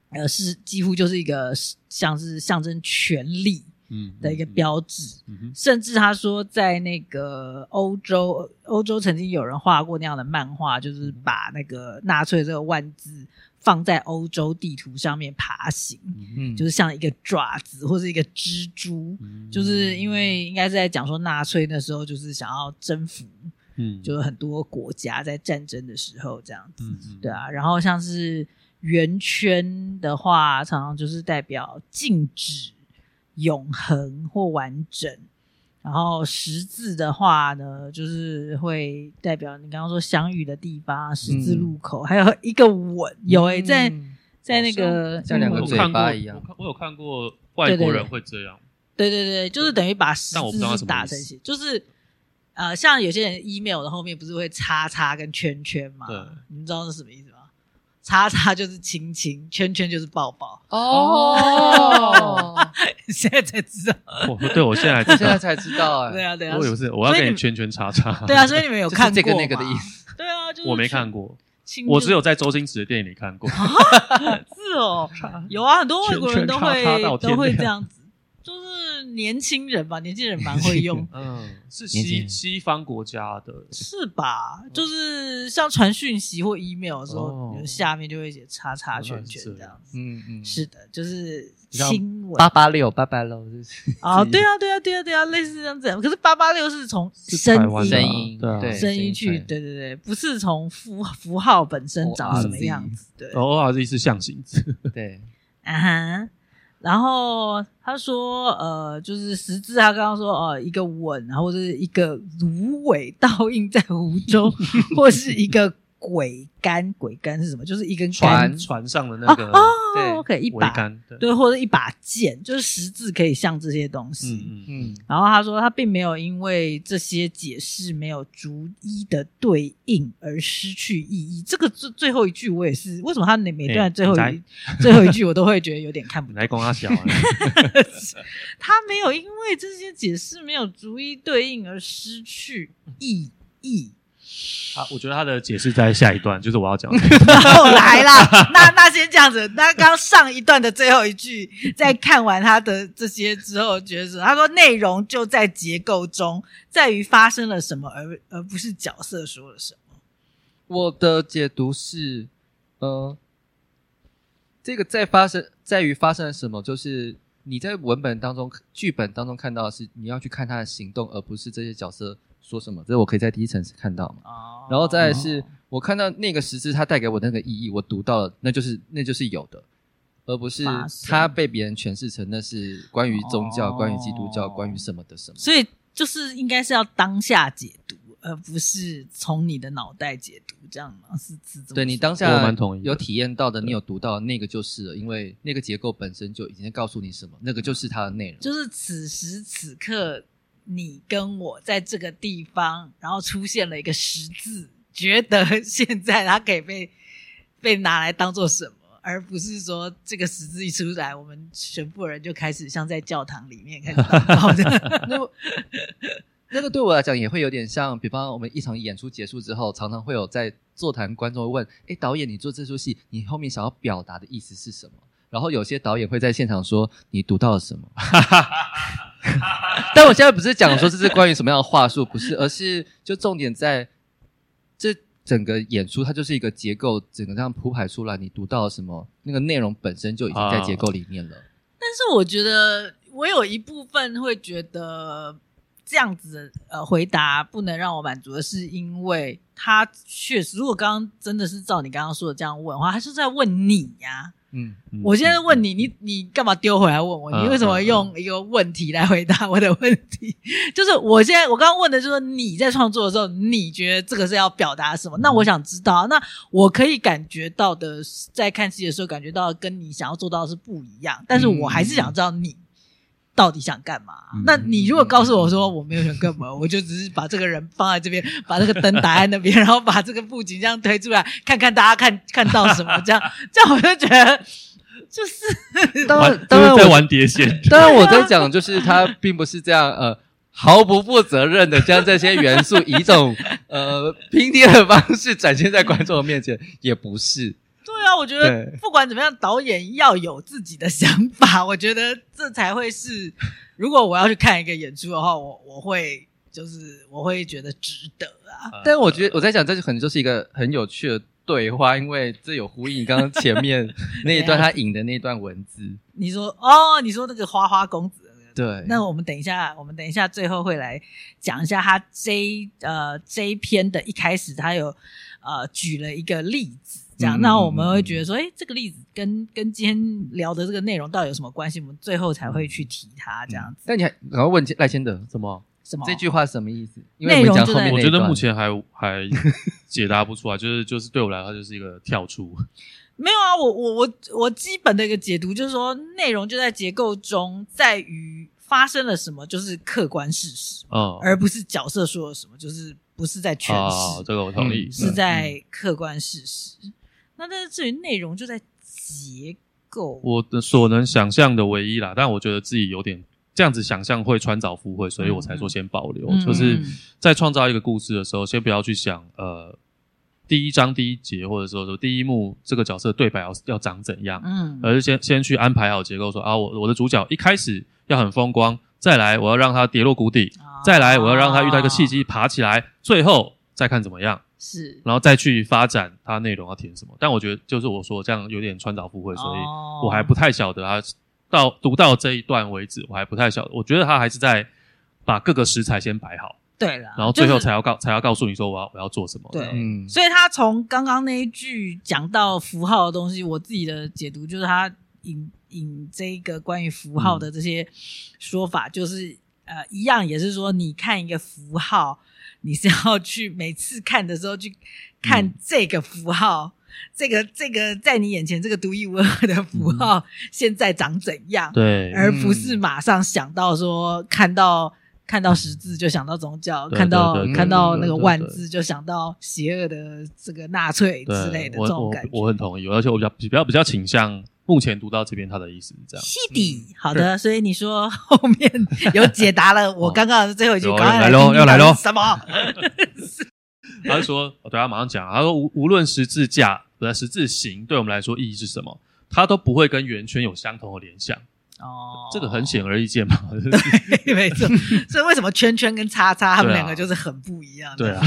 呃，是几乎就是一个像是象征权力嗯的一个标志，嗯嗯、甚至他说，在那个欧洲，欧洲曾经有人画过那样的漫画，就是把那个纳粹这个万字放在欧洲地图上面爬行，嗯、就是像一个爪子或是一个蜘蛛，嗯、就是因为应该是在讲说纳粹那时候就是想要征服，嗯，就是很多国家在战争的时候这样子，嗯、对啊，然后像是。圆圈的话，常常就是代表静止、永恒或完整。然后十字的话呢，就是会代表你刚刚说相遇的地方，十字路口，嗯、还有一个吻。有诶、欸，在在那个像两个嘴巴一样。我有看过外国人会这样。对对对，就是等于把十字是打成写，就是呃，像有些人 email 的后面不是会叉叉跟圈圈吗？对，你们知道是什么意思吗？叉叉就是亲亲，圈圈就是抱抱。哦，现在才知道。我对我现在 现在才知道哎。对啊对啊。我有是，我要给你圈圈叉叉。对啊，所以你们有看过这个那个的意思？对啊，就是我没看过，我只有在周星驰的电影里看过。是哦，有啊，很多外国人都会都会这样子。年轻人吧，年轻人蛮会用。嗯，是西西方国家的，是吧？就是像传讯息或 email 的时候，下面就会写叉叉圈圈这样子。嗯嗯，是的，就是亲吻。八八六八八六就是 啊，对啊，对啊，对啊，对啊，类似这样子。可是八八六是从声音对声音去，对对对，不是从符符号本身长什么样子。对，哦，这是象形字。对，啊哈。然后他说，呃，就是十字，他刚刚说，哦、呃，一个吻，然后是一个芦苇倒映在湖中，或是一个。桅杆，鬼杆是什么？就是一根船船上的那个哦，对，OK，一把杆，对，或者一把剑，就是十字可以像这些东西。嗯嗯。然后他说，他并没有因为这些解释没有逐一的对应而失去意义。这个最最后一句，我也是，为什么他每每段最后一最后一句，我都会觉得有点看不 懂。来攻他小，他没有因为这些解释没有逐一对应而失去意义。啊，我觉得他的解释在下一段，就是我要讲的。后来啦，那那先这样子。那刚上一段的最后一句，在看完他的这些之后，觉得，他说内容就在结构中，在于发生了什么，而而不是角色说了什么。我的解读是，呃，这个在发生，在于发生了什么，就是你在文本当中、剧本当中看到的是，你要去看他的行动，而不是这些角色。说什么？这是我可以在第一层次看到嘛？哦，然后再来是我看到那个十字，它带给我的那个意义，我读到了，那就是那就是有的，而不是它被别人诠释成那是关于宗教、关于基督教、关于什么的什么。所以就是应该是要当下解读，而不是从你的脑袋解读，这样吗？是是这么？对，你当下有体验到的，你有读到的那个就是了，因为那个结构本身就已经告诉你什么，那个就是它的内容，就是此时此刻。你跟我在这个地方，然后出现了一个十字，觉得 现在它可以被被拿来当做什么，而不是说这个十字一出来，我们全部人就开始像在教堂里面开始祷告的。那那个对我来讲也会有点像，比方我们一场演出结束之后，常常会有在座谈观众问：“哎，导演，你做这出戏，你后面想要表达的意思是什么？”然后有些导演会在现场说：“你读到了什么？” 但我现在不是讲说这是关于什么样的话术，不是，而是就重点在这整个演出，它就是一个结构，整个这样铺排出来，你读到什么，那个内容本身就已经在结构里面了。但是我觉得，我有一部分会觉得这样子呃回答不能让我满足的是，因为他确实，如果刚刚真的是照你刚刚说的这样问的话，他是在问你呀、啊。嗯，我现在问你，你你干嘛丢回来问我？你为什么用一个问题来回答我的问题？就是我现在我刚刚问的就是说你在创作的时候，你觉得这个是要表达什么？那我想知道，那我可以感觉到的，在看戏的时候感觉到跟你想要做到的是不一样，但是我还是想知道你。到底想干嘛？嗯、那你如果告诉我说我没有想干嘛，我就只是把这个人放在这边，把这个灯打在那边，然后把这个布景这样推出来，看看大家看看到什么，这样 这样我就觉得就是当然当然在玩碟仙，当然我在讲就是他并不是这样呃毫不负责任的将这些元素以一种呃拼贴的方式展现在观众的面前，也不是。那我觉得不管怎么样，导演要有自己的想法。我觉得这才会是，如果我要去看一个演出的话，我我会就是我会觉得值得啊。但我觉得我在想，这就可能就是一个很有趣的对话，因为这有呼应刚刚前面 那一段他引的那一段文字。你说哦，你说那个花花公子。对。那我们等一下，我们等一下最后会来讲一下他这呃这一篇的一开始，他有呃举了一个例子。这样，那我们会觉得说，哎、欸，这个例子跟跟今天聊的这个内容到底有什么关系？我们最后才会去提它这样子。但你还然后问赖先德什么？什么？这句话什么意思？因为我们讲后面，我觉得目前还还解答不出来。就是就是对我来说，就是一个跳出。没有啊，我我我我基本的一个解读就是说，内容就在结构中，在于发生了什么，就是客观事实，嗯，而不是角色说了什么，就是不是在诠释。哦，这个我同意，嗯、是在客观事实。嗯那但是至于内容就在结构，我的所能想象的唯一啦，但我觉得自己有点这样子想象会穿凿附会，所以我才说先保留。嗯、就是在创造一个故事的时候，先不要去想呃第一章第一节或者说说第一幕这个角色对白要要长怎样，嗯，而是先先去安排好结构说，说啊我我的主角一开始要很风光，再来我要让他跌落谷底，啊、再来我要让他遇到一个契机爬起来，最后再看怎么样。是，然后再去发展它内容要填什么，但我觉得就是我说这样有点穿凿附会，所以我还不太晓得他到读到这一段为止，我还不太晓得。我觉得他还是在把各个食材先摆好，对了，然后最后才要告、就是、才要告诉你说我要我要做什么。对，嗯，所以他从刚刚那一句讲到符号的东西，我自己的解读就是他引引这个关于符号的这些说法，嗯、就是呃一样，也是说你看一个符号，你是要去每次看的时候去看这个符号，嗯、这个这个在你眼前这个独一无二的符号现在长怎样？对、嗯，而不是马上想到说看到。看到十字就想到宗教，看到看到那个万字就想到邪恶的这个纳粹之类的这种感觉。我，我很同意，而且我比较比较比较倾向目前读到这边他的意思是这样。西底，好的，所以你说后面有解答了 我刚刚的最后一句，刚刚来喽，要来喽，什么？他就说，我等下马上讲。他说无无论十字架不是十字形对我们来说意义是什么，他都不会跟圆圈有相同的联想。哦，这个很显而易见嘛，对，没错。所以为什么圈圈跟叉叉他们两个就是很不一样？对啊，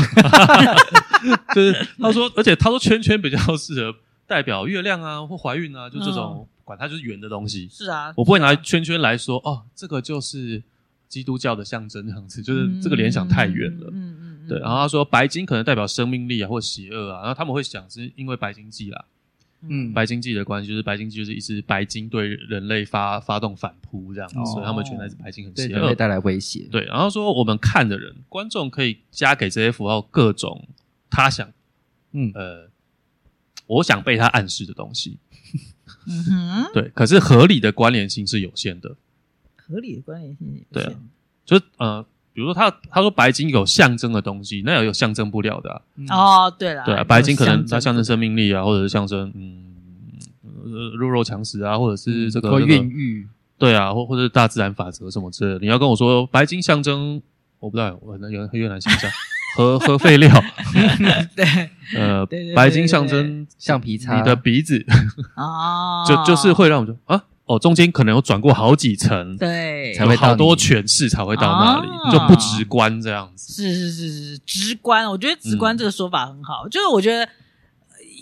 就是他说，而且他说圈圈比较适合代表月亮啊或怀孕啊，就这种管它就是圆的东西。是啊，我不会拿圈圈来说哦，这个就是基督教的象征这样子，就是这个联想太远了。嗯嗯，对。然后他说白金可能代表生命力啊或邪恶啊，然后他们会想是因为白金记啦。嗯，白金记的关系就是白金记就是一只白金对人类发发动反扑这样子，哦、所以他们觉得那只白金很邪恶，对人类带来威胁。对，然后说我们看的人，观众可以加给这些符号各种他想，嗯呃，我想被他暗示的东西。嗯哼，对，可是合理的关联性是有限的。合理的关联性有限，对啊，就是呃。比如说他他说白金有象征的东西，那也有象征不了的啊。哦，对了，对啊，白金可能它象征生命力啊，或者是象征嗯弱肉强食啊，或者是这个或孕育，对啊，或或者是大自然法则什么之类的。你要跟我说白金象征，我不知道，我有越南想象核核废料，对，呃，白金象征橡皮擦，你的鼻子哦，就就是会让我说啊。哦，中间可能有转过好几层，对，才会好多诠释才会到那里，啊、就不直观这样子。是是是是，直观。我觉得直观这个说法很好，嗯、就是我觉得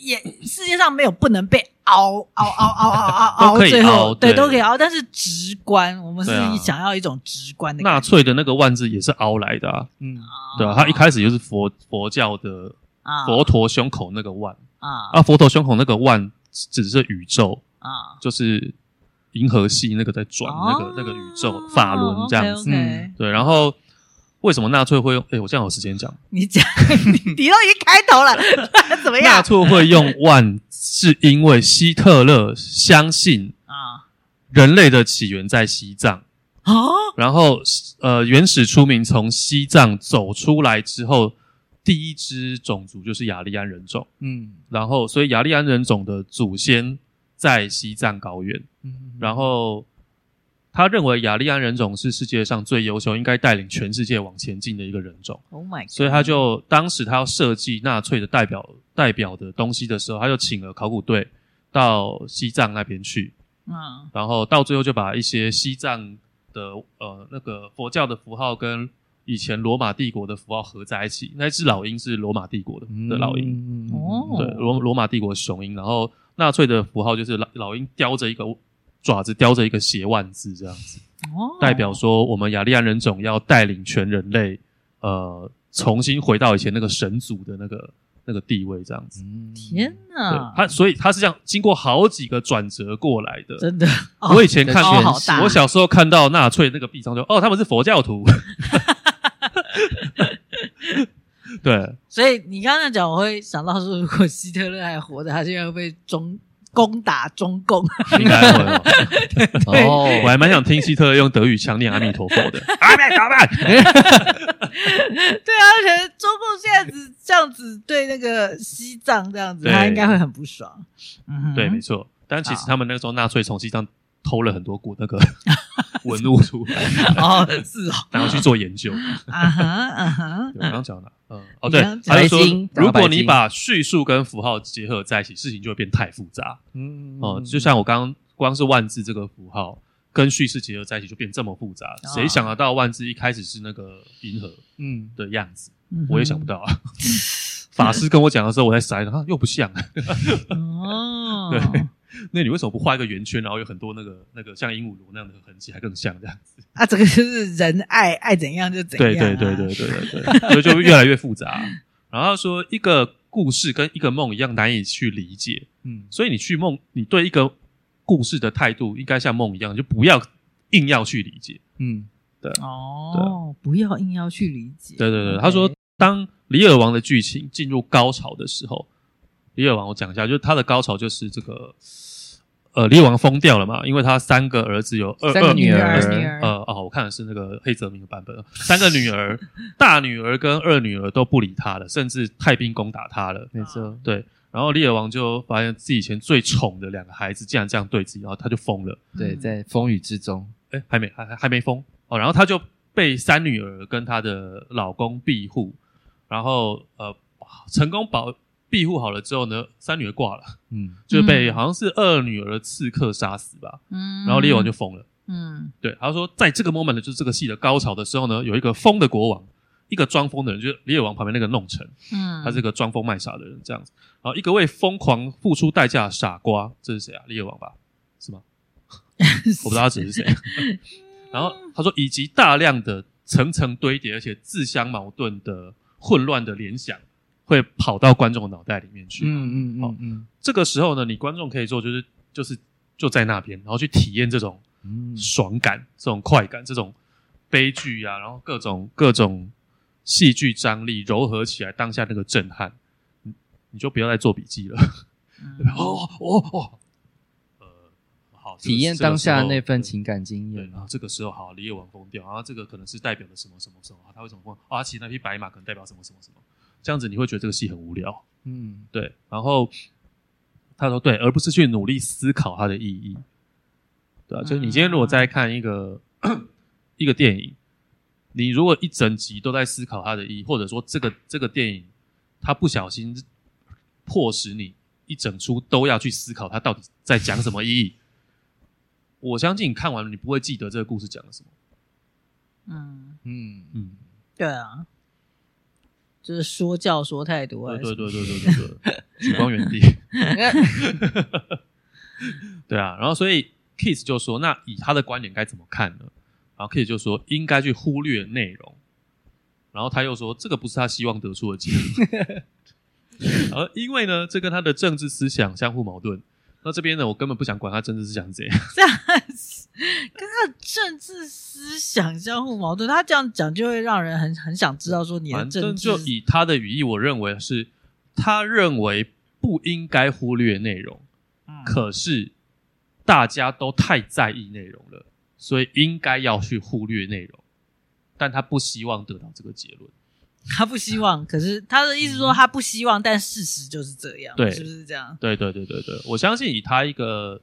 也世界上没有不能被凹凹凹凹凹凹凹，最后对，对。都可以凹，但是直观，我们是想要一种直观的。纳粹的那个万字也是凹来的啊，嗯，对啊，他一开始就是佛佛教的佛陀胸口那个万。啊，啊，佛陀胸口那个万只是宇宙啊，就是。银河系那个在转，那个那个宇宙法轮这样子，对。然后为什么纳粹会用？哎，我这样有时间讲？你讲，你都已经开头了，怎么样？纳粹会用万，是因为希特勒相信啊，人类的起源在西藏啊。然后呃，原始出名从西藏走出来之后，第一支种族就是雅利安人种。嗯，然后所以雅利安人种的祖先。在西藏高原，嗯、然后他认为雅利安人种是世界上最优秀，应该带领全世界往前进的一个人种。Oh my God！所以他就当时他要设计纳粹的代表代表的东西的时候，他就请了考古队到西藏那边去，嗯，然后到最后就把一些西藏的呃那个佛教的符号跟以前罗马帝国的符号合在一起。那只老鹰是罗马帝国的的老鹰，对，罗罗马帝国雄鹰，然后。纳粹的符号就是老老鹰叼着一个爪子，叼着一个斜万字这样子，哦，代表说我们雅利安人种要带领全人类，呃，重新回到以前那个神族的那个那个地位这样子。天哪！他所以他是这样经过好几个转折过来的，真的。我以前看过，我小时候看到纳粹那个臂章就哦，他们是佛教徒。对，所以你刚才讲，我会想到说，如果希特勒还活着，他现在会被中攻打中共，应该会哦。哦，我还蛮想听希特勒用德语腔念阿弥陀佛的。阿弥陀佛。对啊，而且中共现在只这样子对那个西藏这样子，他应该会很不爽。嗯，对，没错。但其实他们那个时候纳粹从西藏。偷了很多股那个 文物出来，哦，是哦，然后去做研究。啊哈啊哈，我刚讲了，嗯，哦对，他就说，如果你把叙述跟符号结合在一起，事情就会变太复杂。嗯，哦，就像我刚刚光是万字这个符号跟叙事结合在一起，就变这么复杂。谁想得到万字一开始是那个银河嗯的样子？我也想不到啊。法师跟我讲的时候，我在筛，他又不像。哦，对。那你为什么不画一个圆圈，然后有很多那个那个像鹦鹉螺那样的痕迹，还更像这样子？啊，这个就是人爱爱怎样就怎样，啊。对对对对对对对，所以就越来越复杂。然后说一个故事跟一个梦一样难以去理解，嗯，所以你去梦，你对一个故事的态度应该像梦一样，就不要硬要去理解。嗯，对哦，不要硬要去理解。对对对，他说，当《李尔王》的剧情进入高潮的时候，《李尔王》我讲一下，就是他的高潮就是这个。呃，李王疯掉了嘛？因为他三个儿子有二三个女儿，女儿呃哦，我看的是那个黑泽明的版本，三个女儿，大女儿跟二女儿都不理他了，甚至派兵攻打他了。没错，对。然后李尔王就发现自己以前最宠的两个孩子竟然这样对自己，然后他就疯了。对，在风雨之中，哎，还没，还还还没疯哦。然后他就被三女儿跟她的老公庇护，然后呃，成功保。庇护好了之后呢，三女儿挂了，嗯，就被好像是二女儿的刺客杀死吧，嗯，然后李尔王就疯了，嗯，对，他说在这个 moment，就是这个戏的高潮的时候呢，有一个疯的国王，一个装疯的人，就是李尔王旁边那个弄臣，嗯，他是个装疯卖傻的人，这样子，然后一个为疯狂付出代价的傻瓜，这是谁啊？李尔王吧？是吗？我不知道他指的是谁。然后他说，以及大量的层层堆叠而且自相矛盾的混乱的联想。会跑到观众的脑袋里面去。嗯嗯嗯嗯，嗯，这个时候呢，你观众可以做就是就是就在那边，然后去体验这种爽感、这种快感、这种悲剧啊，然后各种各种戏剧张力糅合起来，当下那个震撼，你你就不要再做笔记了。嗯、哦哦哦，呃，好，体验当下那份情感经验。对，然后这个时候好，李尔王疯掉，然后这个可能是代表的什么什么什么？他为什么疯？啊，骑那匹白马可能代表什么什么什么？这样子你会觉得这个戏很无聊，嗯，对。然后他说对，而不是去努力思考它的意义，对啊，就是你今天如果在看一个、嗯、一个电影，你如果一整集都在思考它的意义，或者说这个这个电影它不小心迫使你一整出都要去思考它到底在讲什么意义，我相信你看完了你不会记得这个故事讲了什么。嗯嗯嗯，对啊。就是说教说太多，对对对对 对对对，举光原地。对啊，然后所以 Keith 就说：“那以他的观点该怎么看呢？”然后 Keith 就说：“应该去忽略内容。”然后他又说：“这个不是他希望得出的结论。”而因为呢，这跟他的政治思想相互矛盾。那这边呢，我根本不想管他政治思想怎样，这样跟他的政治思想相互矛盾。他这样讲就会让人很很想知道说你的政治。反正就以他的语义，我认为是他认为不应该忽略内容，嗯，可是大家都太在意内容了，所以应该要去忽略内容，但他不希望得到这个结论。他不希望，可是他的意思说他不希望，嗯、但事实就是这样，对，是不是这样？对对对对对，我相信以他一个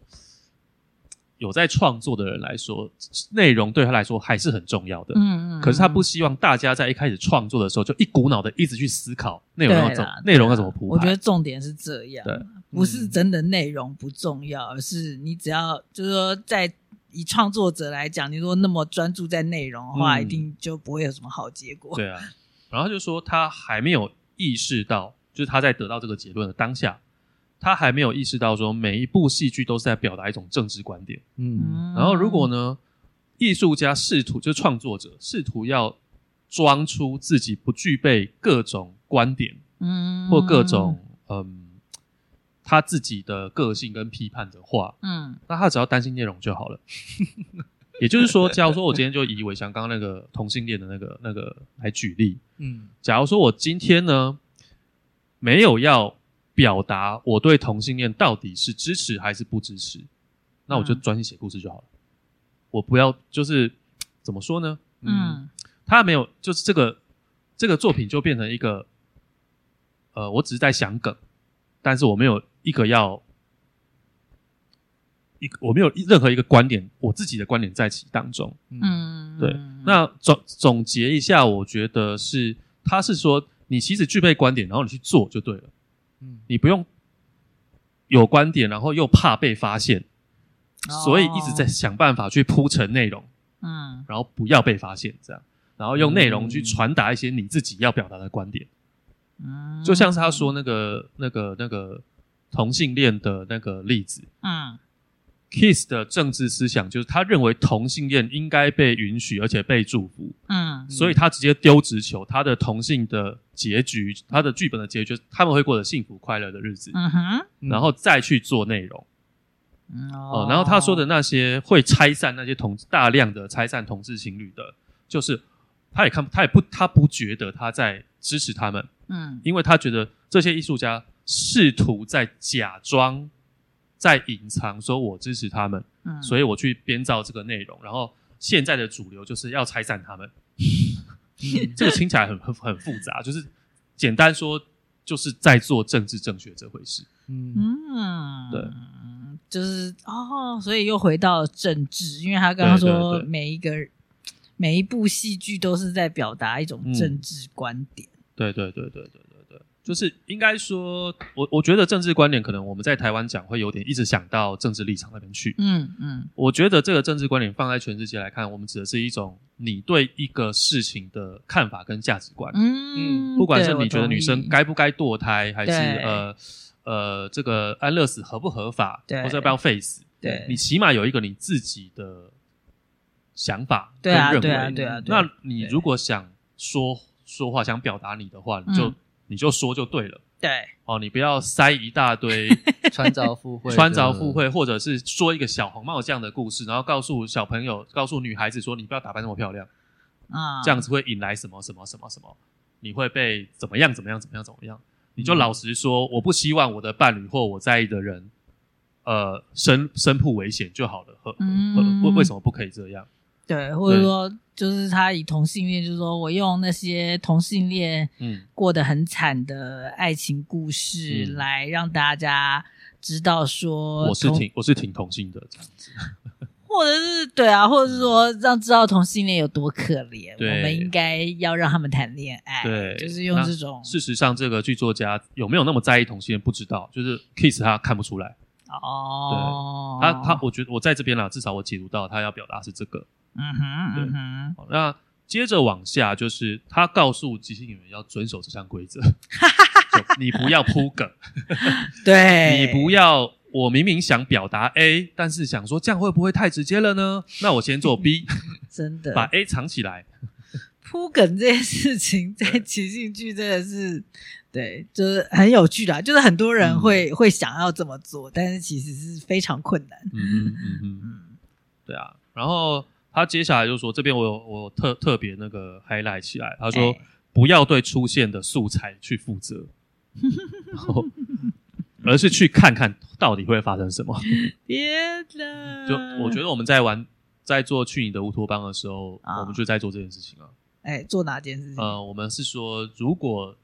有在创作的人来说，内容对他来说还是很重要的。嗯嗯。可是他不希望大家在一开始创作的时候就一股脑的一直去思考内容要怎么内容要怎么铺排。我觉得重点是这样，对，不是真的内容不重要，而是你只要就是说，在以创作者来讲，你如果那么专注在内容的话，嗯，一定就不会有什么好结果。对啊。然后他就说，他还没有意识到，就是他在得到这个结论的当下，他还没有意识到说，每一部戏剧都是在表达一种政治观点。嗯，然后如果呢，艺术家试图就是创作者试图要装出自己不具备各种观点，嗯，或各种嗯他自己的个性跟批判的话，嗯，那他只要担心内容就好了。也就是说，假如说我今天就以伟翔刚刚那个同性恋的那个那个来举例，嗯，假如说我今天呢没有要表达我对同性恋到底是支持还是不支持，那我就专心写故事就好了。我不要就是怎么说呢？嗯，他没有，就是这个这个作品就变成一个，呃，我只是在想梗，但是我没有一个要。一我没有任何一个观点，我自己的观点在其当中。嗯，对。那总总结一下，我觉得是，他是说，你其实具备观点，然后你去做就对了。嗯，你不用有观点，然后又怕被发现，所以一直在想办法去铺陈内容。嗯，然后不要被发现，这样，然后用内容去传达一些你自己要表达的观点。嗯，就像是他说那个那个那个同性恋的那个例子。嗯。Keith 的政治思想就是他认为同性恋应该被允许而且被祝福，嗯，所以他直接丢直球，他的同性的结局，他的剧本的结局，他们会过得幸福快乐的日子，嗯哼，然后再去做内容，哦、呃，然后他说的那些会拆散那些同大量的拆散同志情侣的，就是他也看他也不他不觉得他在支持他们，嗯，因为他觉得这些艺术家试图在假装在隐藏，说我支持他们，嗯，所以我去编造这个内容，然后现在的主流就是要拆散他们，嗯、这个听起来很很很复杂，就是简单说就是在做政治正确这回事，嗯。嗯，对。就是哦，所以又回到政治，因为他刚刚说每一个对对对。每一部戏剧都是在表达一种政治观点。对对对对对，就是应该说，我我觉得政治观点可能我们在台湾讲会有点一直想到政治立场那边去。嗯嗯，我觉得这个政治观点放在全世界来看，我们指的是一种你对一个事情的看法跟价值观。嗯嗯，不管是你觉得女生该不该堕胎，还是呃。呃，这个安乐死合不合法，对或者要不要废死？对，你起码有一个你自己的想法跟认为。对啊，对啊，对啊。那你如果想说说话，想表达你的话，你就、嗯、你就说就对了。对，哦，你不要塞一大堆 穿凿附会、穿凿附会，或者是说一个小红帽这样的故事，然后告诉小朋友、告诉女孩子说，你不要打扮那么漂亮啊，这样子会引来什么什么什么什么，你会被怎么样怎么样怎么样怎么样。你就老实说，我不希望我的伴侣或我在意的人，呃，身身负危险就好了。和为为什么不可以这样？对，或者说，就是他以同性恋，就是说我用那些同性恋嗯过得很惨的爱情故事来让大家知道说，我是挺我是挺同性的这样子。或者是对啊，或者是说让知道同性恋有多可怜，对我们应该要让他们谈恋爱，对，就是用这种。事实上，这个剧作家有没有那么在意同性恋不知道，就是 Kiss 他看不出来哦。对，他他，我觉得我在这边啦，至少我解读到他要表达是这个。嗯哼，对嗯哼。好，那接着往下，就是他告诉即兴演员要遵守这项规则，你不要铺梗，对 你不要。我明明想表达 A，但是想说这样会不会太直接了呢？那我先做 B，真的把 A 藏起来。铺梗这件事情在即兴剧真的是对，就是很有趣的，就是很多人会、嗯、会想要这么做，但是其实是非常困难。嗯嗯嗯嗯嗯，对啊。然后他接下来就说，这边我有我有特特别那个 highlight 起来，他说、欸、不要对出现的素材去负责。然后而是去看看到底会发生什么。别的，就我觉得我们在玩，在做去你的乌托邦的时候，啊、我们就在做这件事情啊。哎，做哪件事情？呃，我们是说，如果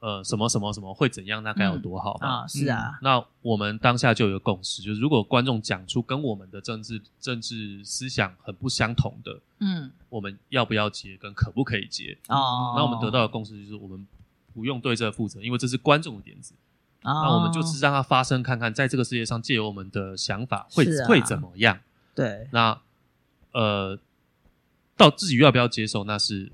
呃什么什么什么会怎样，那该有多好、嗯、啊？是啊、嗯。那我们当下就有共识，就是如果观众讲出跟我们的政治政治思想很不相同的，嗯，我们要不要接，跟可不可以接？哦。那我们得到的共识就是，我们不用对这个负责，因为这是观众的点子。Oh, 那我们就是让它发生，看看在这个世界上借由我们的想法会、啊、会怎么样？对，那呃，到自己要不要接受，那是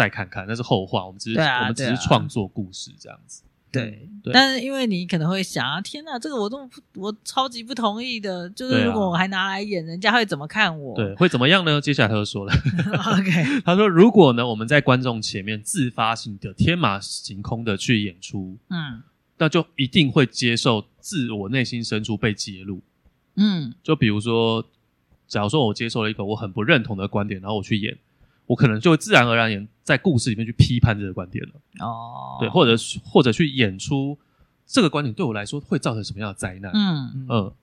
再看看，那是后话。我们只是、啊、我们只是创作故事这样子。对，对但是因为你可能会想啊，天哪，这个我都我超级不同意的，就是如果我还拿来演，人家会怎么看我？对，会怎么样呢？接下来他就说了，OK，他说如果呢，我们在观众前面自发性的天马行空的去演出，嗯。那就一定会接受自我内心深处被揭露，嗯，就比如说，假如说我接受了一个我很不认同的观点，然后我去演，我可能就会自然而然演在故事里面去批判这个观点了，哦，对，或者或者去演出这个观点对我来说会造成什么样的灾难，嗯。嗯，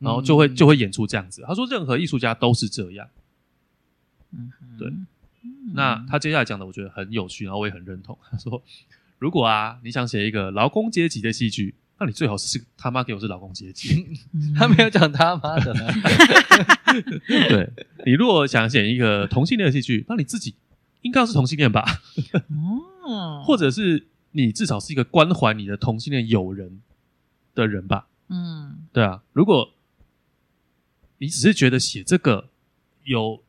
然后就会就会演出这样子。他说，任何艺术家都是这样，嗯，对，那他接下来讲的我觉得很有趣，然后我也很认同。他说。如果啊，你想写一个劳工阶级的戏剧，那你最好是他妈给我是老公阶级。他没有讲他妈的。对，你如果想写一个同性恋的戏剧，那你自己应该要是同性恋吧？哦，或者是你至少是一个关怀你的同性恋友人的人吧？嗯，对啊。如果你只是觉得写这个有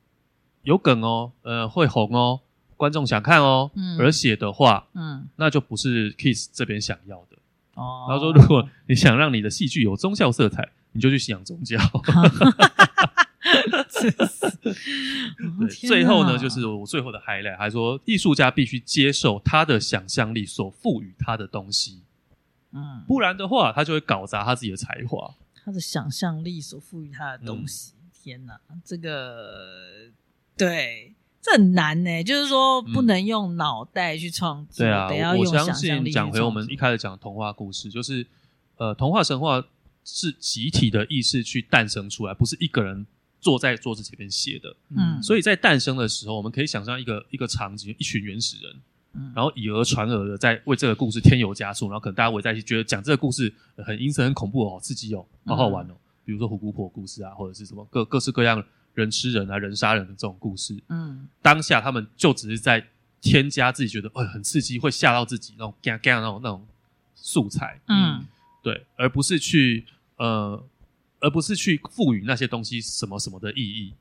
有梗哦，呃，会红哦。观众想看哦，嗯、而写的话，嗯，那就不是 Kiss 这边想要的。哦，然后说，如果你想让你的戏剧有宗教色彩，你就去信仰宗教。对，最后呢，就是我最后的 highlight，还说艺术家必须接受他的想象力所赋予他的东西，嗯，不然的话，他就会搞砸他自己的才华。他的想象力所赋予他的东西。嗯、天哪，这个对，这很难呢。就是说，不能用脑袋去创作，对啊，我要用想象力。讲回我们一开始讲的童话故事，就是呃，童话神话是集体的意识去诞生出来，不是一个人。坐在桌子前面写的，嗯，所以在诞生的时候，我们可以想象一个一个场景，一群原始人，嗯，然后以讹传讹的在为这个故事添油加醋，然后可能大家围在一起，觉得讲这个故事很阴森、很恐怖哦，好刺激哦，好好玩哦。嗯、比如说虎姑婆故事啊，或者是什么各各式各样人吃人啊、人杀人的这种故事，嗯，当下他们就只是在添加自己觉得哎很刺激，会吓到自己那种嘎嘎那种那种素材，嗯，对，而不是去呃。而不是去赋予那些东西什么什么的意义，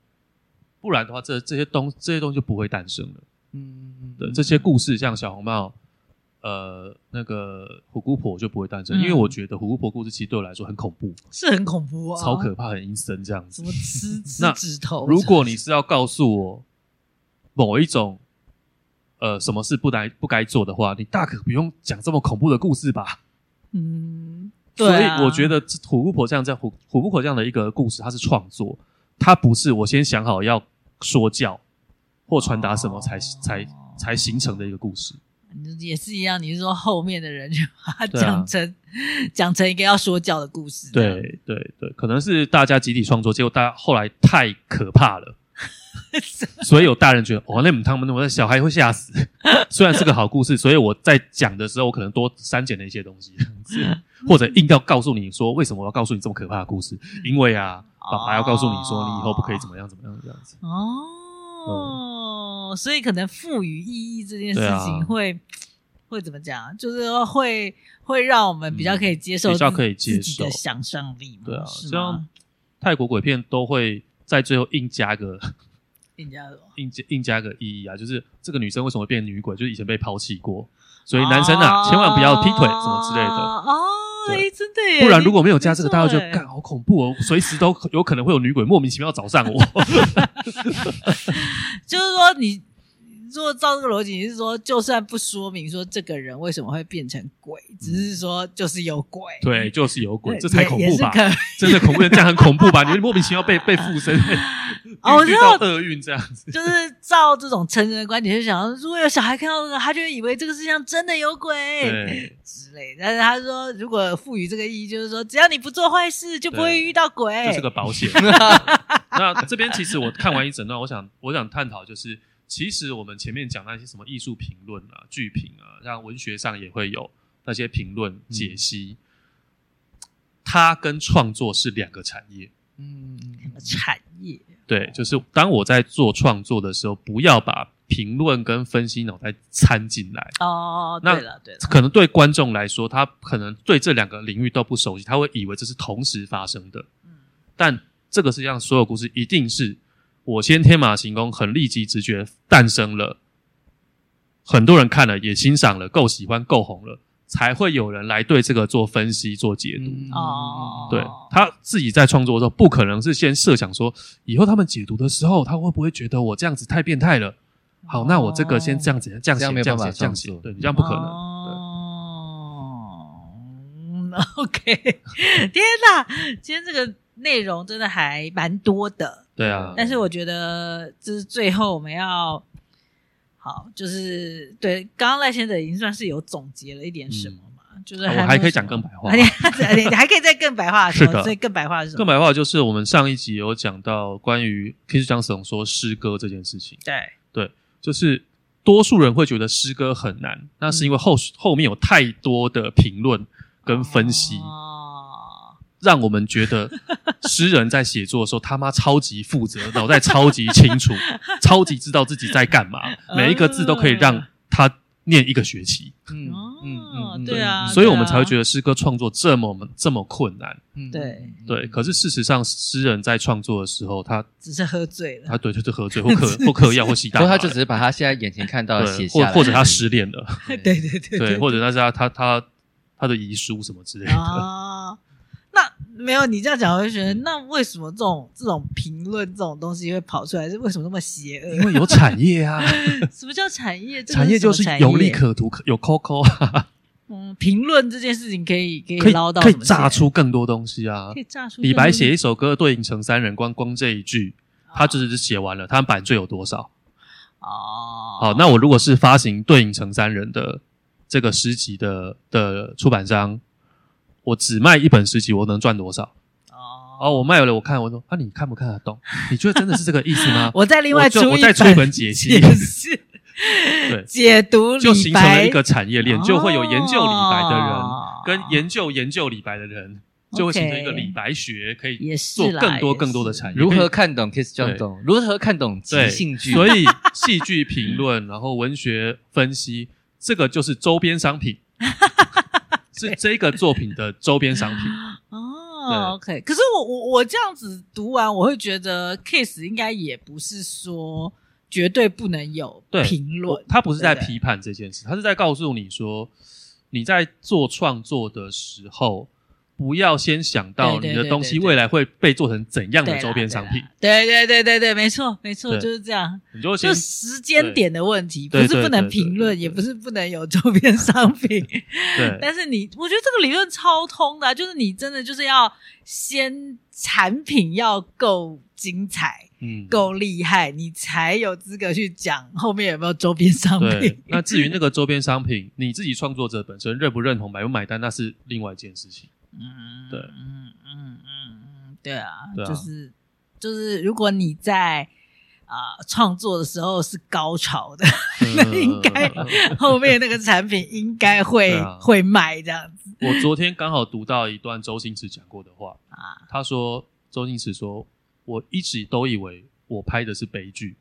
不然的话，这这些东这些东西就不会诞生了。嗯，嗯，对，这些故事像小红帽，呃，那个虎姑婆就不会诞生，嗯、因为我觉得虎姑婆故事其实对我来说很恐怖，是很恐怖啊，超可怕，很阴森这样子。什么吃 吃指头？如果你是要告诉我某一种呃什么事不该不该做的话，你大可不用讲这么恐怖的故事吧？嗯。对所以我觉得虎姑婆这样这样虎虎姑婆这样的一个故事，它是创作，它不是我先想好要说教或传达什么才、哦、才才形成的一个故事。也是一样，你是说后面的人就把它讲成讲、啊、成一个要说教的故事？对对对，可能是大家集体创作，结果大家后来太可怕了。所以有大人觉得哦，那他们我的小孩会吓死。虽然是个好故事，所以我在讲的时候，我可能多删减了一些东西，或者硬要告诉你说，为什么我要告诉你这么可怕的故事？因为啊，爸爸要告诉你说，你以后不可以怎么样怎么样这样子。哦，嗯、所以可能赋予意义这件事情会、啊、会怎么讲？就是会会让我们比较可以接受，比较可以接受的想象力嘛。对啊，像泰国鬼片都会在最后硬加个。硬加什么？硬加硬加个意义啊，就是这个女生为什么会变女鬼？就是以前被抛弃过，所以男生啊，哦、千万不要劈腿什么之类的。哦，真的耶！不然如果没有加这个，大家就干好恐怖哦，随时都有可能会有女鬼莫名其妙找上我。就是说你。如果照这个逻辑，你是说，就算不说明说这个人为什么会变成鬼，只是说就是有鬼，对，就是有鬼，这才恐怖吧？真的恐怖，这样很恐怖吧？你莫名其妙被被附身，哦，我知道厄运这样子，就是照这种成人的观点，就想，如果有小孩看到这个，他就会以为这个世界上真的有鬼，对，之类。但是他说，如果赋予这个意义，就是说，只要你不做坏事，就不会遇到鬼，这是个保险。那这边其实我看完一整段，我想我想探讨就是。其实我们前面讲那些什么艺术评论啊、剧评啊，像文学上也会有那些评论解析，嗯、它跟创作是两个产业。嗯，产业。对，就是当我在做创作的时候，不要把评论跟分析脑袋掺进来。哦，对了，对了，可能对观众来说，他可能对这两个领域都不熟悉，他会以为这是同时发生的。嗯，但这个世界上所有故事一定是。我先天马行空，很立即直觉诞生了，很多人看了也欣赏了，够喜欢够红了，才会有人来对这个做分析做解读。哦、嗯，对，他自己在创作的时候，不可能是先设想说，以后他们解读的时候，他会不会觉得我这样子太变态了？好，哦、那我这个先这样子这样写，这样写，这样写，这样写，对，你这样不可能。哦，OK，天哪，今天这个内容真的还蛮多的。对啊，但是我觉得就是最后我们要好，就是对刚刚赖先生已经算是有总结了一点什么嘛，嗯、就是我，还可以讲更白话，你 还可以再更白话说，是的，所以更白话是什么？更白话就是我们上一集有讲到关于 Keith Johnson 说诗歌这件事情，对对，就是多数人会觉得诗歌很难，那是因为后后面有太多的评论跟分析。哦让我们觉得 诗人在写作的时候，他妈超级负责，脑袋超级清楚，超级知道自己在干嘛，每一个字都可以让他念一个学期。嗯嗯嗯，对啊，所以我们才会觉得诗歌创作这么这么困难。嗯，对对。可是事实上，诗人在创作的时候，他只是喝醉了。他对，就是喝醉，或嗑 或嗑药或吸大麻，所以他就只是把他现在眼前看到的写下来，或或者他失恋了。对对对对，或者那是他他他他的遗书什么之类的。那没有你这样讲，我就觉得那为什么这种这种评论这种东西会跑出来？是为什么那么邪恶？因为有产业啊！什么叫产业？产业就是有利可图，有 COCO 啊！嗯，评论这件事情可以可以捞到可以炸出更多东西啊可！以炸出李白写一一首歌对影成三人，光光这一句，他就是写完了，他版税有多少？哦，好，那我如果是发行对影成三人的这个诗集的的出版商，我只卖一本诗集，我能赚多少？哦哦，我卖了，我看，我说啊，你看不看得懂？你觉得真的是这个意思吗？我再另外出我再出一本解析解释，对，解读就形成了一个产业链，就会有研究李白的人哦跟研究研究李白的人，就会形成一个李白学，可以做更多更多的是产业。如何看懂 Kiss John 懂？如何看懂即兴剧？所以戏剧评论，然后文学分析，这个就是周边商品，是这个作品的周边商品。哦，OK。可是我我我这样子读完，我会觉得 Kiss 应该也不是说绝对不能有评论，他不是在批判这件事，他是在告诉你说，你在做创作的时候，不要先想到你的东西未来会被做成怎样的周边商品，对对对对对，没错没错，就是这样。你就先就时间点的问题，不是不能评论，也不是不能有周边商品。对但是你，我觉得这个理论超通的啊、就是你真的就是要先产品要够精彩、嗯够厉害，你才有资格去讲后面有没有周边商对品。，那至于那个周边商品，你自己创作者本身认不认同、买不买单，那是另外一件事情。嗯，对。嗯嗯嗯嗯，对啊，对啊。就是就是，如果你在啊、创作的时候是高潮的，那应该嗯后面那个产品应该会、会卖这样子。我昨天刚好读到一段周星驰讲过的话，啊。他说周星驰说，我一直都以为我拍的是悲剧，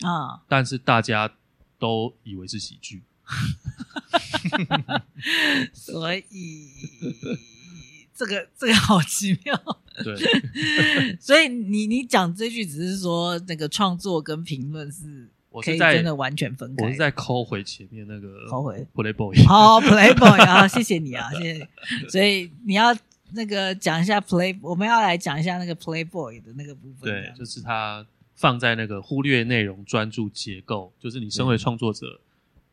啊，但是大家都以为是喜剧。所以这个这个好奇妙。对，所以你你讲这句只是说那个创作跟评论是可我是在以真的完全分开。我是在抠回前面那个抠回 Playboy。好、oh,，Playboy 啊，谢谢你啊，谢谢你。所以你要那个讲一下 Play，我们要来讲一下那个 Playboy 的那个部分。对，就是他放在那个忽略内容、专注结构，就是你身为创作者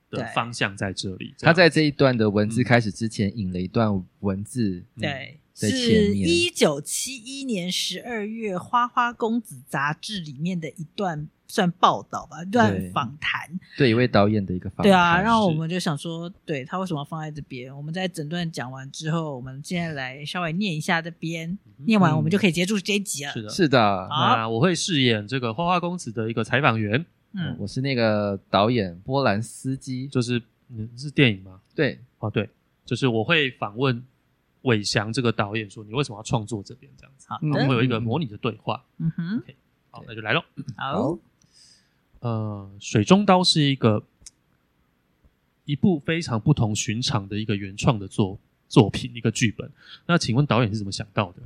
的对方向在这里。他在这一段的文字开始之前引了一段文字，对，是面一九七一年十二月《花花公子》杂志里面的一段算报道吧，一段访谈。对一位导演的一个访谈。对啊，然后我们就想说，对他为什么要放在这边？我们在整段讲完之后，我们现在来稍微念一下这边，念完我们就可以结束这一集了。是的，是的，好那我会饰演这个花花公子的一个采访员，嗯，我是那个导演波兰斯基。就是嗯是电影吗？对，哦，对，就是我会访问伟翔这个导演，说你为什么要创作这边这样子？好我们会有一个模拟的对话。嗯哼，好，那就来咯。好，呃，水中刀是一个一部非常不同寻常的一个原创的作作品，一个剧本。那请问导演是怎么想到的？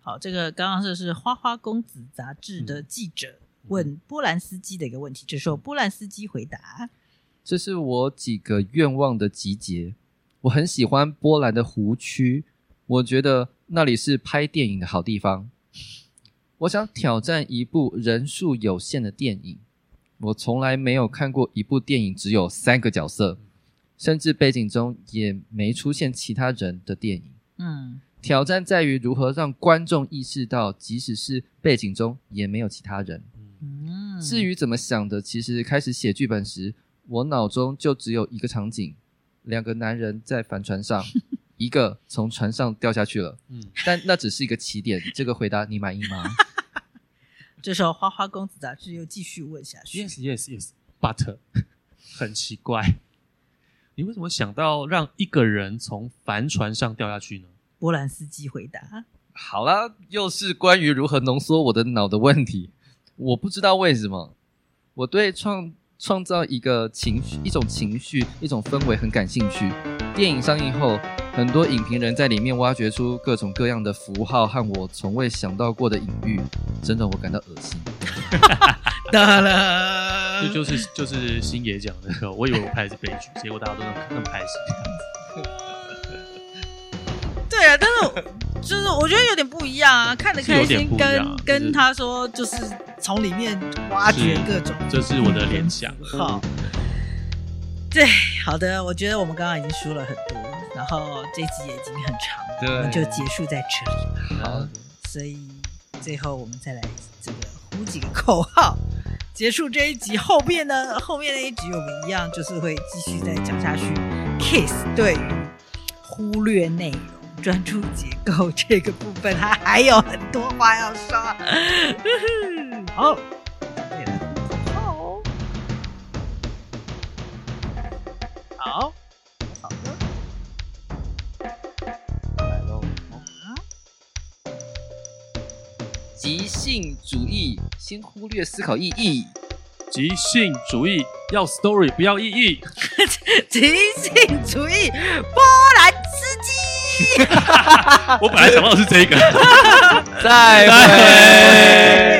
好，这个刚刚是是《花花公子》杂志的记者问波兰斯基的一个问题，这时候波兰斯基回答。这是我几个愿望的集结。我很喜欢波兰的湖区，我觉得那里是拍电影的好地方。我想挑战一部人数有限的电影。我从来没有看过一部电影只有三个角色，甚至背景中也没出现其他人的电影。嗯挑战在于如何让观众意识到，即使是背景中也没有其他人。嗯，至于怎么想的，其实开始写剧本时，我脑中就只有一个场景：两个男人在帆船上，一个从船上掉下去了。嗯，但那只是一个起点。这个回答你满意吗？这时候花花公子杂志又继续问下去。Yes, yes, yes. But 很奇怪，你为什么想到让一个人从帆船上掉下去呢？波兰斯基回答。好啦，又是关于如何浓缩我的脑的问题。我不知道为什么，我对创创造一个情绪、一种情绪、一种氛围很感兴趣。电影上映后，很多影评人在里面挖掘出各种各样的符号和我从未想到过的隐喻，真的我感到恶心。得了，这就是就是星爷讲的，我以为我拍的是悲剧，结果大家都那么那么开心。对啊，但是就是我觉得有点不一样啊，看得开心跟跟他说就是从里面挖掘各种这是我的联想。好，对，好的，我觉得我们刚刚已经说了很多，然后这集也已经很长我们就结束在这里。好，所以最后我们再来这个呼几个口号，结束这一集。后面呢，后面那一集我们一样就是会继续再讲下去。Kiss 对于忽略内容。专注结构这个部分，他还有很多话要说。好，好，好，好的，来喽。即兴主义，先忽略思考意义。即兴主义要 story 不要意义。即兴主义，波兰斯基。我本来想到的是这个，再会。